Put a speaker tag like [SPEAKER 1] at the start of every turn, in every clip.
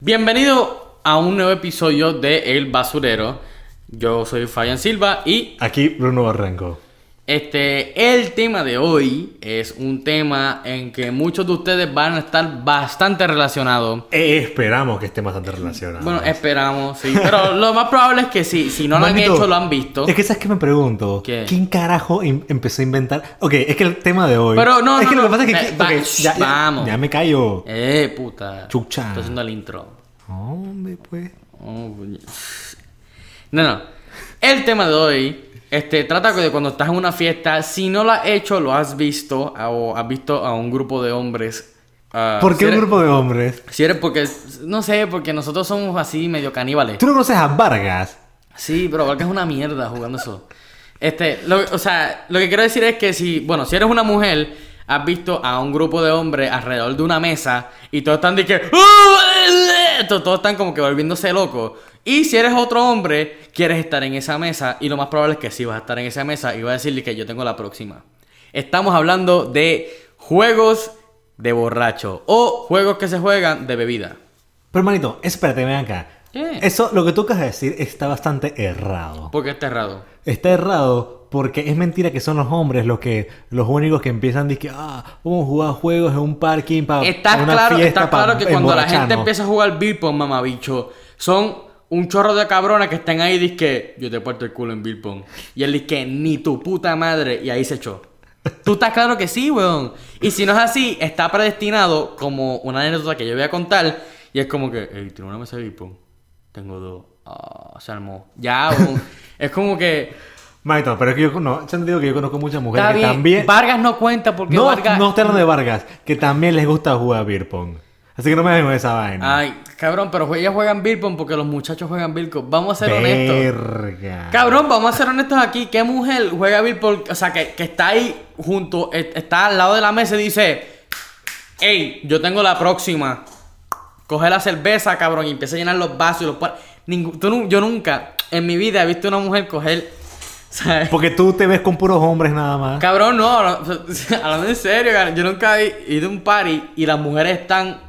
[SPEAKER 1] Bienvenido a un nuevo episodio de El Basurero. Yo soy Fabián Silva y
[SPEAKER 2] Aquí Bruno Barranco.
[SPEAKER 1] Este el tema de hoy es un tema en que muchos de ustedes van a estar bastante relacionados.
[SPEAKER 2] Eh, esperamos que esté bastante relacionado.
[SPEAKER 1] Bueno, esperamos, sí, pero lo más probable es que sí, si no lo han hecho lo han visto.
[SPEAKER 2] Es que sabes que me pregunto,
[SPEAKER 1] ¿Qué?
[SPEAKER 2] ¿quién carajo em- empezó a inventar? Ok, es que el tema de hoy.
[SPEAKER 1] Pero no,
[SPEAKER 2] es
[SPEAKER 1] no,
[SPEAKER 2] que
[SPEAKER 1] no.
[SPEAKER 2] lo que pasa es que.
[SPEAKER 1] Eh, shh,
[SPEAKER 2] ya,
[SPEAKER 1] vamos.
[SPEAKER 2] ya me callo.
[SPEAKER 1] Eh, puta.
[SPEAKER 2] Chucha.
[SPEAKER 1] Estoy haciendo el intro.
[SPEAKER 2] Hombre, pues.
[SPEAKER 1] Oh. No, no. El tema de hoy este, trata de cuando estás en una fiesta, si no lo has hecho, lo has visto, o has visto a un grupo de hombres. ah,
[SPEAKER 2] ¿Por
[SPEAKER 1] si
[SPEAKER 2] qué un
[SPEAKER 1] eres-
[SPEAKER 2] grupo de hombres?
[SPEAKER 1] Si eres porque, no sé, porque nosotros somos así medio caníbales.
[SPEAKER 2] ¿Tú no conoces a Vargas?
[SPEAKER 1] Sí, pero que es una mierda jugando eso. Este, lo- o sea, lo que quiero decir es que si, bueno, si eres una mujer, has visto a un grupo de hombres alrededor de una mesa y todos están de que, todos, todos están como que volviéndose locos. Y si eres otro hombre, quieres estar en esa mesa y lo más probable es que sí vas a estar en esa mesa y vas a decirle que yo tengo la próxima. Estamos hablando de juegos de borracho o juegos que se juegan de bebida.
[SPEAKER 2] Pero, hermanito, espérate, ven acá.
[SPEAKER 1] ¿Qué?
[SPEAKER 2] Eso, lo que tú acabas de decir, está bastante errado.
[SPEAKER 1] Porque está errado.
[SPEAKER 2] Está errado porque es mentira que son los hombres los que los únicos que empiezan a decir, ah, vamos a jugar juegos en un parking para
[SPEAKER 1] Está
[SPEAKER 2] una
[SPEAKER 1] claro,
[SPEAKER 2] fiesta
[SPEAKER 1] está claro que cuando la gente
[SPEAKER 2] emborracharnos".
[SPEAKER 1] empieza a jugar beer pong, mamabicho, son un chorro de cabrones que están ahí y que yo te puerto el culo en beer pong. Y él dice que ni tu puta madre y ahí se echó. Tú estás claro que sí, weón. Y si no es así, está predestinado como una anécdota que yo voy a contar y es como que, hey, tiene una mesa de beer pong. Tengo dos. Ah, se armó. Ya, weón. es como que
[SPEAKER 2] Manito, pero es que yo no, yo te digo que yo conozco muchas mujeres que
[SPEAKER 1] bien.
[SPEAKER 2] también
[SPEAKER 1] Vargas no cuenta porque
[SPEAKER 2] no,
[SPEAKER 1] Vargas
[SPEAKER 2] no hablando de Vargas, que también les gusta jugar beer pong. Así que no me dejen con esa vaina.
[SPEAKER 1] Ay, cabrón, pero ellas juegan beer pong porque los muchachos juegan beer pong. Vamos a ser honestos.
[SPEAKER 2] Verga.
[SPEAKER 1] Cabrón, vamos a ser honestos aquí. ¿Qué mujer juega beer pong? O sea, que, que está ahí junto, eh, está al lado de la mesa y dice: Ey, yo tengo la próxima. Coge la cerveza, cabrón, y empieza a llenar los vasos y los Ningú- tú Yo nunca en mi vida he visto una mujer coger. ¿sabes?
[SPEAKER 2] Porque tú te ves con puros hombres nada más.
[SPEAKER 1] Cabrón, no, habla- hablando en serio, yo nunca he ido a un party y las mujeres están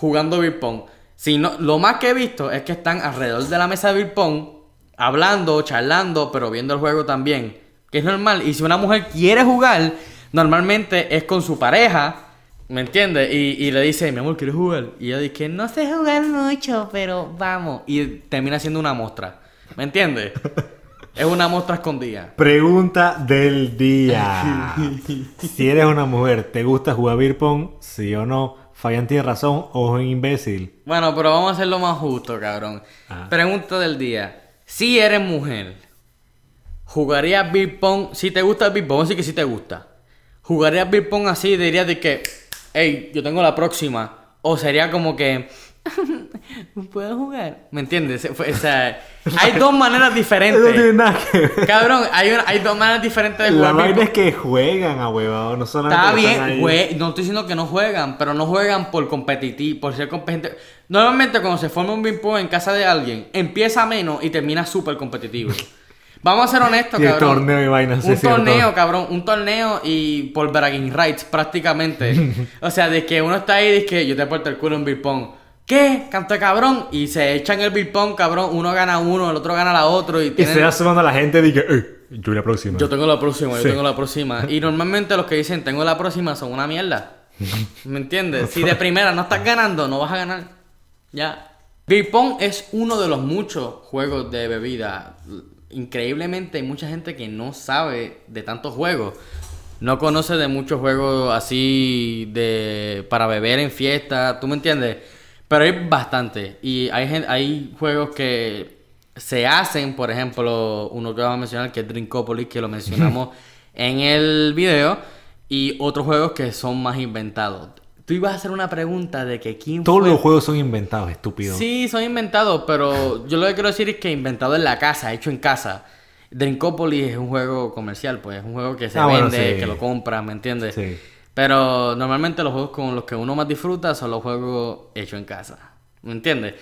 [SPEAKER 1] jugando beer pong. Si no, lo más que he visto es que están alrededor de la mesa de beer pong, hablando, charlando, pero viendo el juego también. Que es normal. Y si una mujer quiere jugar, normalmente es con su pareja, ¿me entiendes? Y, y le dice, mi amor, ¿quieres jugar? Y ella dice, no sé jugar mucho, pero vamos. Y termina siendo una muestra, ¿me entiendes? es una muestra escondida.
[SPEAKER 2] Pregunta del día. si eres una mujer, ¿te gusta jugar beer pong? Sí o no. Fabián tiene razón o es un imbécil.
[SPEAKER 1] Bueno, pero vamos a hacerlo más justo, cabrón.
[SPEAKER 2] Ah.
[SPEAKER 1] Pregunta del día. Si eres mujer, ¿jugarías beer pong? Si te gusta el beer pong, sí que sí te gusta. ¿Jugarías beer pong así? Dirías de que, hey, yo tengo la próxima. O sería como que, ¿puedo jugar? ¿Me entiendes? O sea, hay dos maneras
[SPEAKER 2] Eso no
[SPEAKER 1] diferentes.
[SPEAKER 2] tiene nada que ver.
[SPEAKER 1] Cabrón, hay, una- hay dos maneras diferentes de
[SPEAKER 2] La
[SPEAKER 1] jugar beer
[SPEAKER 2] vaina es que juegan a huevado, no solamente
[SPEAKER 1] Está bien, güey. No estoy diciendo que no juegan, pero no juegan por competitivo, por ser competitivo. Normalmente cuando se forma un beer pong en casa de alguien, empieza menos y termina súper competitivo. Vamos a ser honestos,
[SPEAKER 2] Sí,
[SPEAKER 1] cabrón.
[SPEAKER 2] torneo y vainas, sí,
[SPEAKER 1] Un
[SPEAKER 2] cierto.
[SPEAKER 1] torneo, cabrón. Un torneo y por bragging rights, prácticamente. o sea, de que uno está ahí y dice que yo te puesto el culo en beer pong. ¿Qué? Canto de cabrón. Y se echan el pong, cabrón. Uno gana uno, el otro gana la otro. Y,
[SPEAKER 2] Y
[SPEAKER 1] tienen-
[SPEAKER 2] se va sumando a la gente y que, "Ey, yo la próxima.
[SPEAKER 1] yo tengo la próxima, yo tengo la próxima. Y normalmente los que dicen tengo la próxima son una mierda. ¿Me entiendes? Si de primera no estás ganando, no vas a ganar. Ya. Beer pong es uno de los muchos juegos de bebida. Increíblemente hay mucha gente que no sabe de tantos juegos. No conoce de muchos juegos así de para beber en fiesta, ¿tú me entiendes? Pero hay bastante. Y hay, hay juegos que se hacen, por ejemplo, uno que vamos a mencionar que es Drinkopolis, que lo mencionamos en el video, y otros juegos que son más inventados. Tú ibas a hacer una pregunta de que quién
[SPEAKER 2] Todos
[SPEAKER 1] fue...
[SPEAKER 2] los juegos son inventados, estúpido.
[SPEAKER 1] Sí, son inventados, pero yo lo que quiero decir es que inventado en la casa, hecho en casa. Drinkopolis es un juego comercial, pues es un juego que se
[SPEAKER 2] Ah, bueno,
[SPEAKER 1] vende,
[SPEAKER 2] sí.
[SPEAKER 1] que lo compras, ¿me entiendes?
[SPEAKER 2] Sí.
[SPEAKER 1] Pero normalmente los juegos con los que uno más disfruta son los juegos hechos en casa. ¿Me entiendes?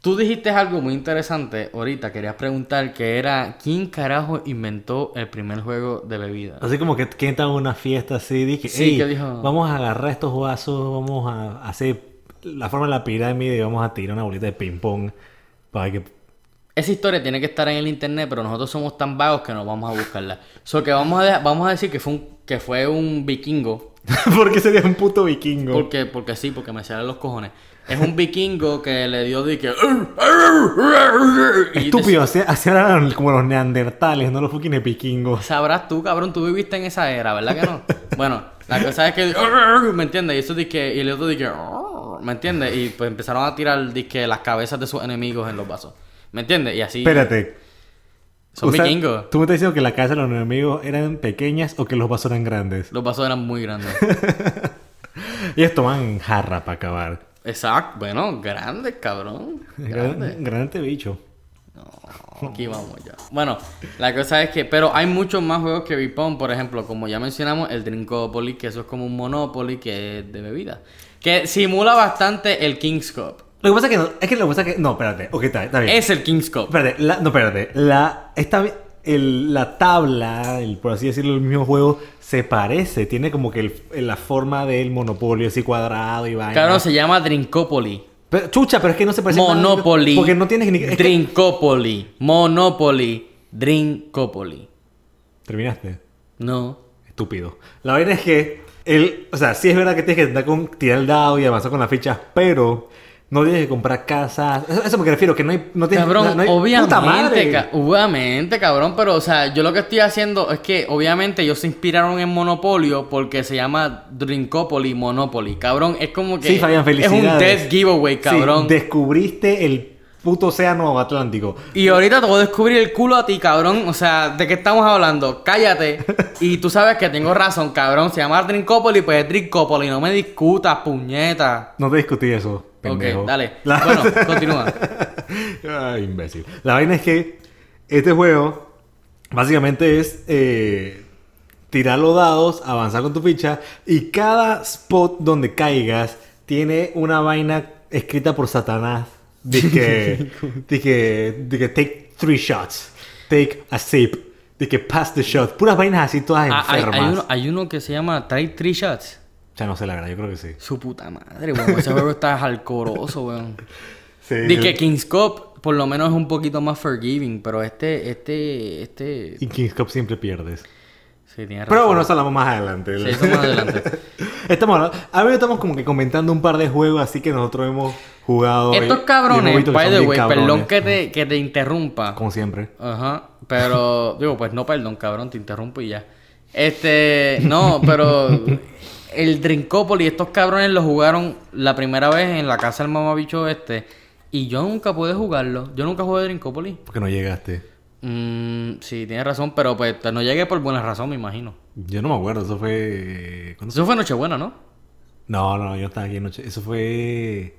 [SPEAKER 1] Tú dijiste algo muy interesante ahorita, querías preguntar que era ¿quién carajo inventó el primer juego de bebida?
[SPEAKER 2] Así como que, que está en una fiesta así, dije,
[SPEAKER 1] Sí,
[SPEAKER 2] "Ey,
[SPEAKER 1] que dijo-
[SPEAKER 2] vamos a agarrar estos vasos, vamos a hacer la forma de la pirámide y vamos a tirar una bolita de ping-pong para que...
[SPEAKER 1] Esa historia tiene que estar en el internet, pero nosotros somos tan vagos que no vamos a buscarla. So que vamos a, vamos a decir que fue un, que fue un vikingo.
[SPEAKER 2] ¿Por qué sería un puto vikingo?
[SPEAKER 1] Porque, porque sí, porque me salen los cojones. Es un vikingo que le dio de que.
[SPEAKER 2] Estúpido, así, eran como los neandertales, no los fucking vikingos.
[SPEAKER 1] Sabrás tú, cabrón, tú viviste en esa era, ¿verdad que no? bueno, la cosa es que. ¿Me entiendes? Y eso dice y el otro dice ¿Me entiendes? Y pues empezaron a tirar disque las cabezas de sus enemigos en los vasos. ¿Me entiendes? Y así.
[SPEAKER 2] Espérate.
[SPEAKER 1] Son
[SPEAKER 2] o sea,
[SPEAKER 1] vikingos.
[SPEAKER 2] ¿Tú me estás diciendo que la casa de los enemigos eran pequeñas o que los vasos eran grandes?
[SPEAKER 1] Los vasos eran muy grandes.
[SPEAKER 2] Y ellos toman jarra para acabar.
[SPEAKER 1] Exacto. Bueno, grandes, cabrón.
[SPEAKER 2] Gran-
[SPEAKER 1] Grandes.
[SPEAKER 2] Grande bicho.
[SPEAKER 1] Aquí vamos ya. Bueno, la cosa es que, pero hay muchos más juegos que Beer por ejemplo, como ya mencionamos, el Drinkopoly, que eso es como un Monopoly que es de bebida. Que simula bastante el King's Cup.
[SPEAKER 2] Lo que pasa es que no, es que lo que pasa es que. No, espérate. Ok, está, está bien.
[SPEAKER 1] Es el King's Cup.
[SPEAKER 2] Espérate, la- no, espérate. La, esta, el- la tabla, el, por así decirlo, el mismo juego se parece. Tiene como que el- la forma del monopolio así cuadrado y vaina.
[SPEAKER 1] Claro, se llama Drinkopoly.
[SPEAKER 2] Pero, chucha, pero es que no se parece nada.
[SPEAKER 1] Monopoly.
[SPEAKER 2] Porque no tienes ni. es que-
[SPEAKER 1] Drinkopoly. Monopoly. Drinkopoly.
[SPEAKER 2] Terminaste.
[SPEAKER 1] No.
[SPEAKER 2] Estúpido. La vaina es que. El, o sea, sí es verdad que tienes que intentar con, tirar el dado y avanzar con las fichas, pero. No tienes que comprar casas. Eso, eso me refiero, que no hay. No tienes,
[SPEAKER 1] Cabrón,
[SPEAKER 2] no hay-
[SPEAKER 1] obviamente,
[SPEAKER 2] ¡Puta madre!
[SPEAKER 1] ca- obviamente, cabrón, pero o sea, yo lo que estoy haciendo es que obviamente ellos se inspiraron en Monopolio porque se llama Drinkopoly Monopoly, cabrón, es como que
[SPEAKER 2] Sí, Fabián,
[SPEAKER 1] es
[SPEAKER 2] felicidades.
[SPEAKER 1] un dead giveaway,
[SPEAKER 2] Sí,
[SPEAKER 1] cabrón.
[SPEAKER 2] descubriste el puto océano Atlántico.
[SPEAKER 1] Y ahorita te voy a descubrir el culo a ti, cabrón. O sea, ¿de qué estamos hablando? Cállate. Y tú sabes que tengo razón, cabrón. Se llama Drinkopoly, pues es Drinkopoly. No me discutas, puñeta.
[SPEAKER 2] No te discutí eso. Pendejo.
[SPEAKER 1] Ok, dale.
[SPEAKER 2] La-
[SPEAKER 1] Bueno, continúa.
[SPEAKER 2] Ay, imbécil. La vaina es que este juego básicamente es eh, tirar los dados, avanzar con tu ficha y cada spot donde caigas tiene una vaina escrita por Satanás. De que, de que, de que take three shots, take a sip, de que pass the shot. Puras vainas así todas
[SPEAKER 1] Ah, hay,
[SPEAKER 2] enfermas.
[SPEAKER 1] hay uno, hay uno que se llama Try Three Shots.
[SPEAKER 2] O sea, no sé la verdad, yo creo que sí.
[SPEAKER 1] Su puta madre, weón. Ese juego está alcoroso, weón.
[SPEAKER 2] Sí.
[SPEAKER 1] que King's Cup por lo menos es un poquito más forgiving, pero este, este, este...
[SPEAKER 2] Y King's Cup siempre pierdes.
[SPEAKER 1] Sí,
[SPEAKER 2] Pero bueno, eso hablamos más adelante.
[SPEAKER 1] Sí, eso más adelante.
[SPEAKER 2] Estamos hablando, a ver, estamos como que comentando un par de juegos así que nosotros hemos jugado.
[SPEAKER 1] Estos cabrones, by the way, perdón que te, que te interrumpa.
[SPEAKER 2] Como siempre.
[SPEAKER 1] Ajá, pero digo, pues no, perdón, cabrón, te interrumpo y ya. Este, no, pero el Drinkopoly, estos cabrones lo jugaron la primera vez en la casa del mamabicho este y yo nunca pude jugarlo. Yo nunca jugué Drinkopoly.
[SPEAKER 2] Porque no llegaste.
[SPEAKER 1] Mm, sí, tienes razón, pero pues no llegué por buena razón, me imagino.
[SPEAKER 2] Yo no me acuerdo, eso fue. ¿cuándo
[SPEAKER 1] Eso fue Nochebuena, ¿no?
[SPEAKER 2] No, no, yo estaba aquí anoche. Eso fue.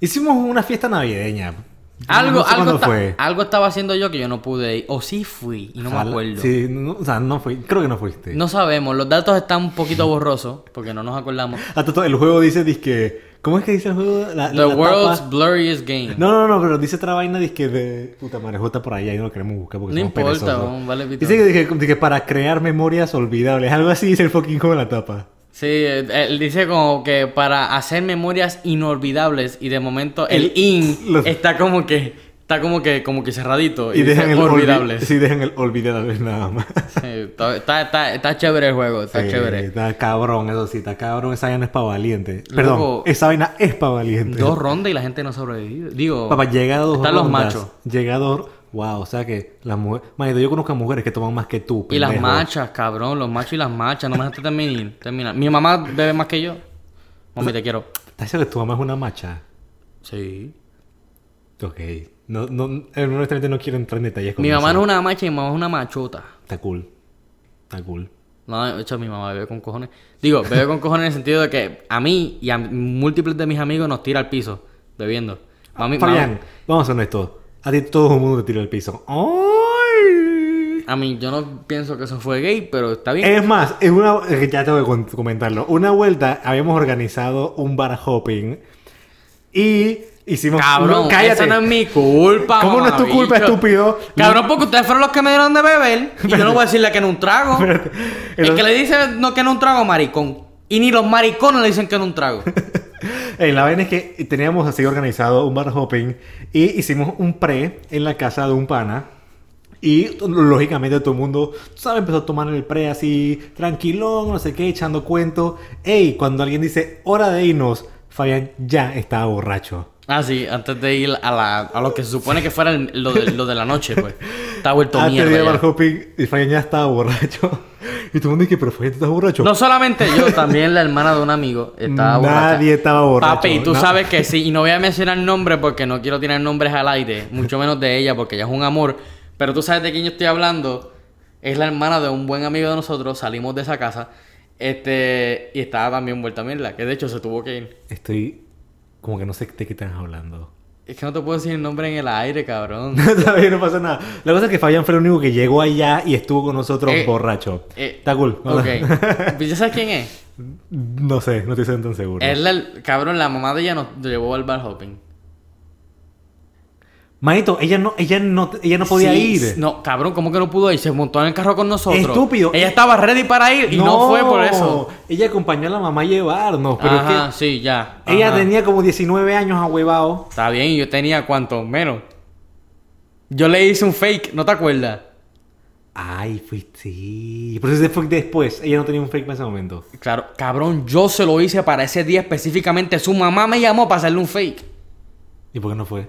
[SPEAKER 2] Hicimos una fiesta navideña.
[SPEAKER 1] Algo,
[SPEAKER 2] No sé
[SPEAKER 1] algo,
[SPEAKER 2] fue.
[SPEAKER 1] algo estaba haciendo yo que yo no pude ir. O sí fui y no me acuerdo.
[SPEAKER 2] Sí, no, o sea, no fui. Creo que no fuiste.
[SPEAKER 1] No sabemos, los datos están un poquito borrosos porque no nos acordamos.
[SPEAKER 2] Ah, el juego dice, disque. ¿Cómo es que dice el juego? La,
[SPEAKER 1] The
[SPEAKER 2] la
[SPEAKER 1] world's
[SPEAKER 2] tapa-
[SPEAKER 1] blurriest game.
[SPEAKER 2] No, no, no, pero dice otra vaina disque de. Puta madre, está por allá y no lo queremos buscar porque
[SPEAKER 1] No
[SPEAKER 2] somos
[SPEAKER 1] importa,
[SPEAKER 2] perezosos.
[SPEAKER 1] vale pito.
[SPEAKER 2] Dice que, dije, para crear memorias olvidables. Algo así dice el fucking juego en la tapa.
[SPEAKER 1] Sí, él dice como que para hacer memorias inolvidables y de momento el,
[SPEAKER 2] El-
[SPEAKER 1] in
[SPEAKER 2] los-
[SPEAKER 1] está como que está como que como que cerradito y,
[SPEAKER 2] dejan el
[SPEAKER 1] olvidables.
[SPEAKER 2] Sí, dejan el olvidables nada más.
[SPEAKER 1] Sí, está, está, está- está chévere el juego, está
[SPEAKER 2] Sí,
[SPEAKER 1] chévere.
[SPEAKER 2] Está cabrón, eso sí, está cabrón. Esa vaina es para valiente. Perdón, esa vaina es para valiente.
[SPEAKER 1] Dos rondas y la gente no sobrevive. Digo,
[SPEAKER 2] Papá, llega a dos
[SPEAKER 1] están los machos.
[SPEAKER 2] Llega a dos. Wow, o sea que las mujeres. Manito, yo conozco a mujeres que toman más que tú.
[SPEAKER 1] y las machas, cabrón, los machos y las machas, no me dejaste terminar, terminar. Mi mamá bebe más que yo. Mami, te quiero.
[SPEAKER 2] ¿Estás seguro que tu mamá es una macha?
[SPEAKER 1] Sí.
[SPEAKER 2] Ok. No, no, honestamente no quiero entrar en detalles con
[SPEAKER 1] Mi
[SPEAKER 2] eso.
[SPEAKER 1] mamá no es una macha y mi mamá es una machota.
[SPEAKER 2] Está cool. Está cool.
[SPEAKER 1] No, de hecho, mi mamá bebe con cojones. Digo, bebe con cojones en el sentido de que a mí y a múltiples de mis amigos nos tira al piso bebiendo. Mami,
[SPEAKER 2] Fabián, vamos a ser honestos. A ti todo el mundo te tira al piso. ¡Ay!
[SPEAKER 1] A mí, yo no pienso que eso fue gay, pero está bien.
[SPEAKER 2] Es más, es una, ya tengo que comentarlo. Una vuelta habíamos organizado un bar hopping y hicimos.
[SPEAKER 1] Cabrón,
[SPEAKER 2] No, cállate.
[SPEAKER 1] no es mi culpa.
[SPEAKER 2] ¿Cómo no es tu culpa,
[SPEAKER 1] mamabicho?
[SPEAKER 2] estúpido?
[SPEAKER 1] Cabrón, porque ustedes fueron los que me dieron de beber. Y yo no voy a decirle que no un trago. El
[SPEAKER 2] Entonces-
[SPEAKER 1] que le dice no, que no un trago, maricón. Y ni los maricones le dicen que no un trago.
[SPEAKER 2] Eh, la vaina es que teníamos así organizado un bar hopping y hicimos un pre en la casa de un pana. Y lógicamente todo el mundo, sabes, empezó a tomar el pre así, tranquilón, no sé qué, echando cuentos. Ey, cuando alguien dice, hora de irnos, Fabián ya estaba borracho.
[SPEAKER 1] Ah, sí, antes de ir a, la, a lo que se supone que fuera el- lo, de, lo de la noche, pues. Está vuelto
[SPEAKER 2] Antes de ir
[SPEAKER 1] mierda.
[SPEAKER 2] al hopping, y Fabián ya estaba borracho. Y todo el mundo dice, pero Fabián, ¿tú estás borracho?
[SPEAKER 1] No solamente yo, también la hermana de un amigo estaba borracha.
[SPEAKER 2] Nadie estaba borracho.
[SPEAKER 1] Papi, tú
[SPEAKER 2] No.
[SPEAKER 1] sabes que sí, y no voy a mencionar nombre porque no quiero tirar nombres al aire, mucho menos de ella porque ella es un amor, pero tú sabes de quién yo estoy hablando, es la hermana de un buen amigo de nosotros, salimos de esa casa, este, y estaba también vuelta a mierda, que de hecho se tuvo que ir.
[SPEAKER 2] Estoy como que no sé de qué estás hablando.
[SPEAKER 1] Es que no te puedo decir el nombre en el aire, cabrón.
[SPEAKER 2] No pasa nada. La cosa es que Fabián fue el único que llegó allá y estuvo con nosotros
[SPEAKER 1] Eh,
[SPEAKER 2] borracho.
[SPEAKER 1] Eh,
[SPEAKER 2] Está cool.
[SPEAKER 1] Ok. ¿Ya sabes quién es?
[SPEAKER 2] No sé, no estoy tan seguro.
[SPEAKER 1] Es la, cabrón, la mamá de ella nos llevó al bar hopping.
[SPEAKER 2] Manito, ella no, ella no, ella no podía
[SPEAKER 1] Sí,
[SPEAKER 2] ir.
[SPEAKER 1] No, cabrón, ¿cómo que no pudo ir? Se montó en el carro con nosotros.
[SPEAKER 2] Estúpido.
[SPEAKER 1] Ella estaba ready para ir y no, fue por eso.
[SPEAKER 2] Ella acompañó a la mamá a llevarnos, pero
[SPEAKER 1] Ajá,
[SPEAKER 2] es
[SPEAKER 1] sí, ya.
[SPEAKER 2] ella
[SPEAKER 1] Ajá.
[SPEAKER 2] tenía como 19 años a huevado.
[SPEAKER 1] Está bien, y yo tenía cuánto menos. Yo le hice un fake, ¿no te acuerdas?
[SPEAKER 2] Ay, fuiste. Sí. Pero ese fue después. Ella no tenía un fake en ese momento.
[SPEAKER 1] Claro, cabrón, yo se lo hice para ese día específicamente. Su mamá me llamó para hacerle un fake.
[SPEAKER 2] ¿Y por qué no fue?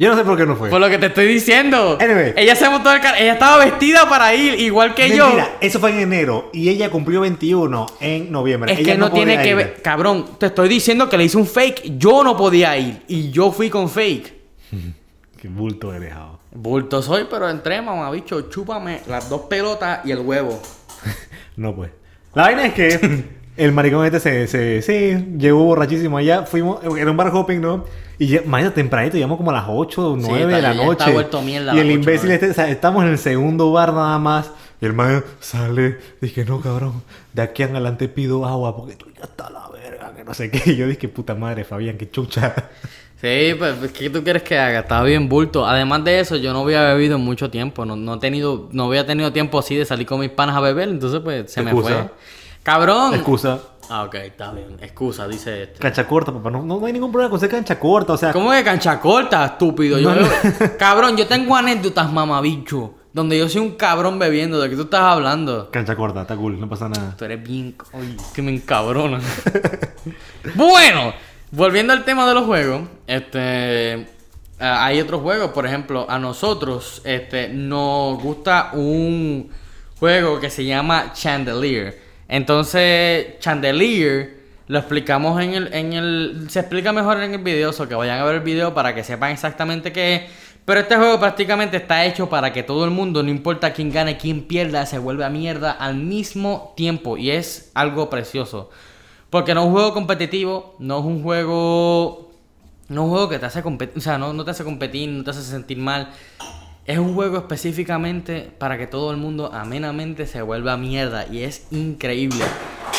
[SPEAKER 2] Yo no sé por qué no fue.
[SPEAKER 1] Por lo que te estoy diciendo.
[SPEAKER 2] Anyway.
[SPEAKER 1] Ella se montó el carro. Ella estaba vestida para ir, igual que yo.
[SPEAKER 2] Mentira, eso fue en enero y ella cumplió 21 en noviembre.
[SPEAKER 1] Es
[SPEAKER 2] Ella
[SPEAKER 1] que no, tiene
[SPEAKER 2] podía
[SPEAKER 1] que ver. Cabrón, te estoy diciendo que le hice un fake. Yo no podía ir. Y yo fui con fake.
[SPEAKER 2] Qué bulto he dejado.
[SPEAKER 1] Bulto soy, pero entré, mamá, bicho. Chúpame las dos pelotas y el huevo.
[SPEAKER 2] No, pues. La vaina es que el maricón este se, se sí, llegó borrachísimo allá. Fuimos, era un bar hopping, ¿no? Y mañana tempranito, llegamos como a las 8 o 9
[SPEAKER 1] está-
[SPEAKER 2] de la noche.
[SPEAKER 1] mierda
[SPEAKER 2] y el imbécil este, o sea, estamos en el segundo bar nada más. Y el man sale, dije, no, cabrón, de aquí en adelante pido agua porque tú ya está la verga, que no sé qué. Y yo dije, puta madre, Fabián, qué chucha.
[SPEAKER 1] Sí, pues, ¿qué tú quieres que haga? Estaba bien bulto. Además de eso, yo no había bebido en mucho tiempo. No, no, he tenido, no había tenido tiempo así de salir con mis panas a beber. Entonces, pues, se me
[SPEAKER 2] Excusa.
[SPEAKER 1] fue. ¡Cabrón!
[SPEAKER 2] Excusa.
[SPEAKER 1] Ah, ok, está bien. Excusa, dice este.
[SPEAKER 2] Cancha corta, papá. No, no, hay ningún problema con ser cancha corta. O sea,
[SPEAKER 1] ¿Cómo que cancha corta, estúpido? Yo,
[SPEAKER 2] No, no.
[SPEAKER 1] Cabrón, yo tengo anécdotas, mamabicho. Donde yo soy un cabrón bebiendo. ¿De qué tú estás hablando?
[SPEAKER 2] cancha corta, está cool, no pasa nada.
[SPEAKER 1] Tú eres bien... Que me encabrona. bueno, volviendo al tema de los juegos. Este... ah, hay otros juegos, por ejemplo, a nosotros este, nos gusta un juego que se llama Chandelier. Entonces, Chandelier lo explicamos en el, en el... Se explica mejor en el video, o que vayan a ver el video para que sepan exactamente qué es. Pero este juego prácticamente está hecho para que todo el mundo, no importa quién gane, quién pierda, se vuelva mierda al mismo tiempo. Y es algo precioso. Porque no es un juego competitivo, no es un juego... No es un juego que te hace competir, o sea, no, no te hace competir, no te hace sentir mal. Es un juego específicamente para que todo el mundo amenamente se vuelva mierda. Y es increíble.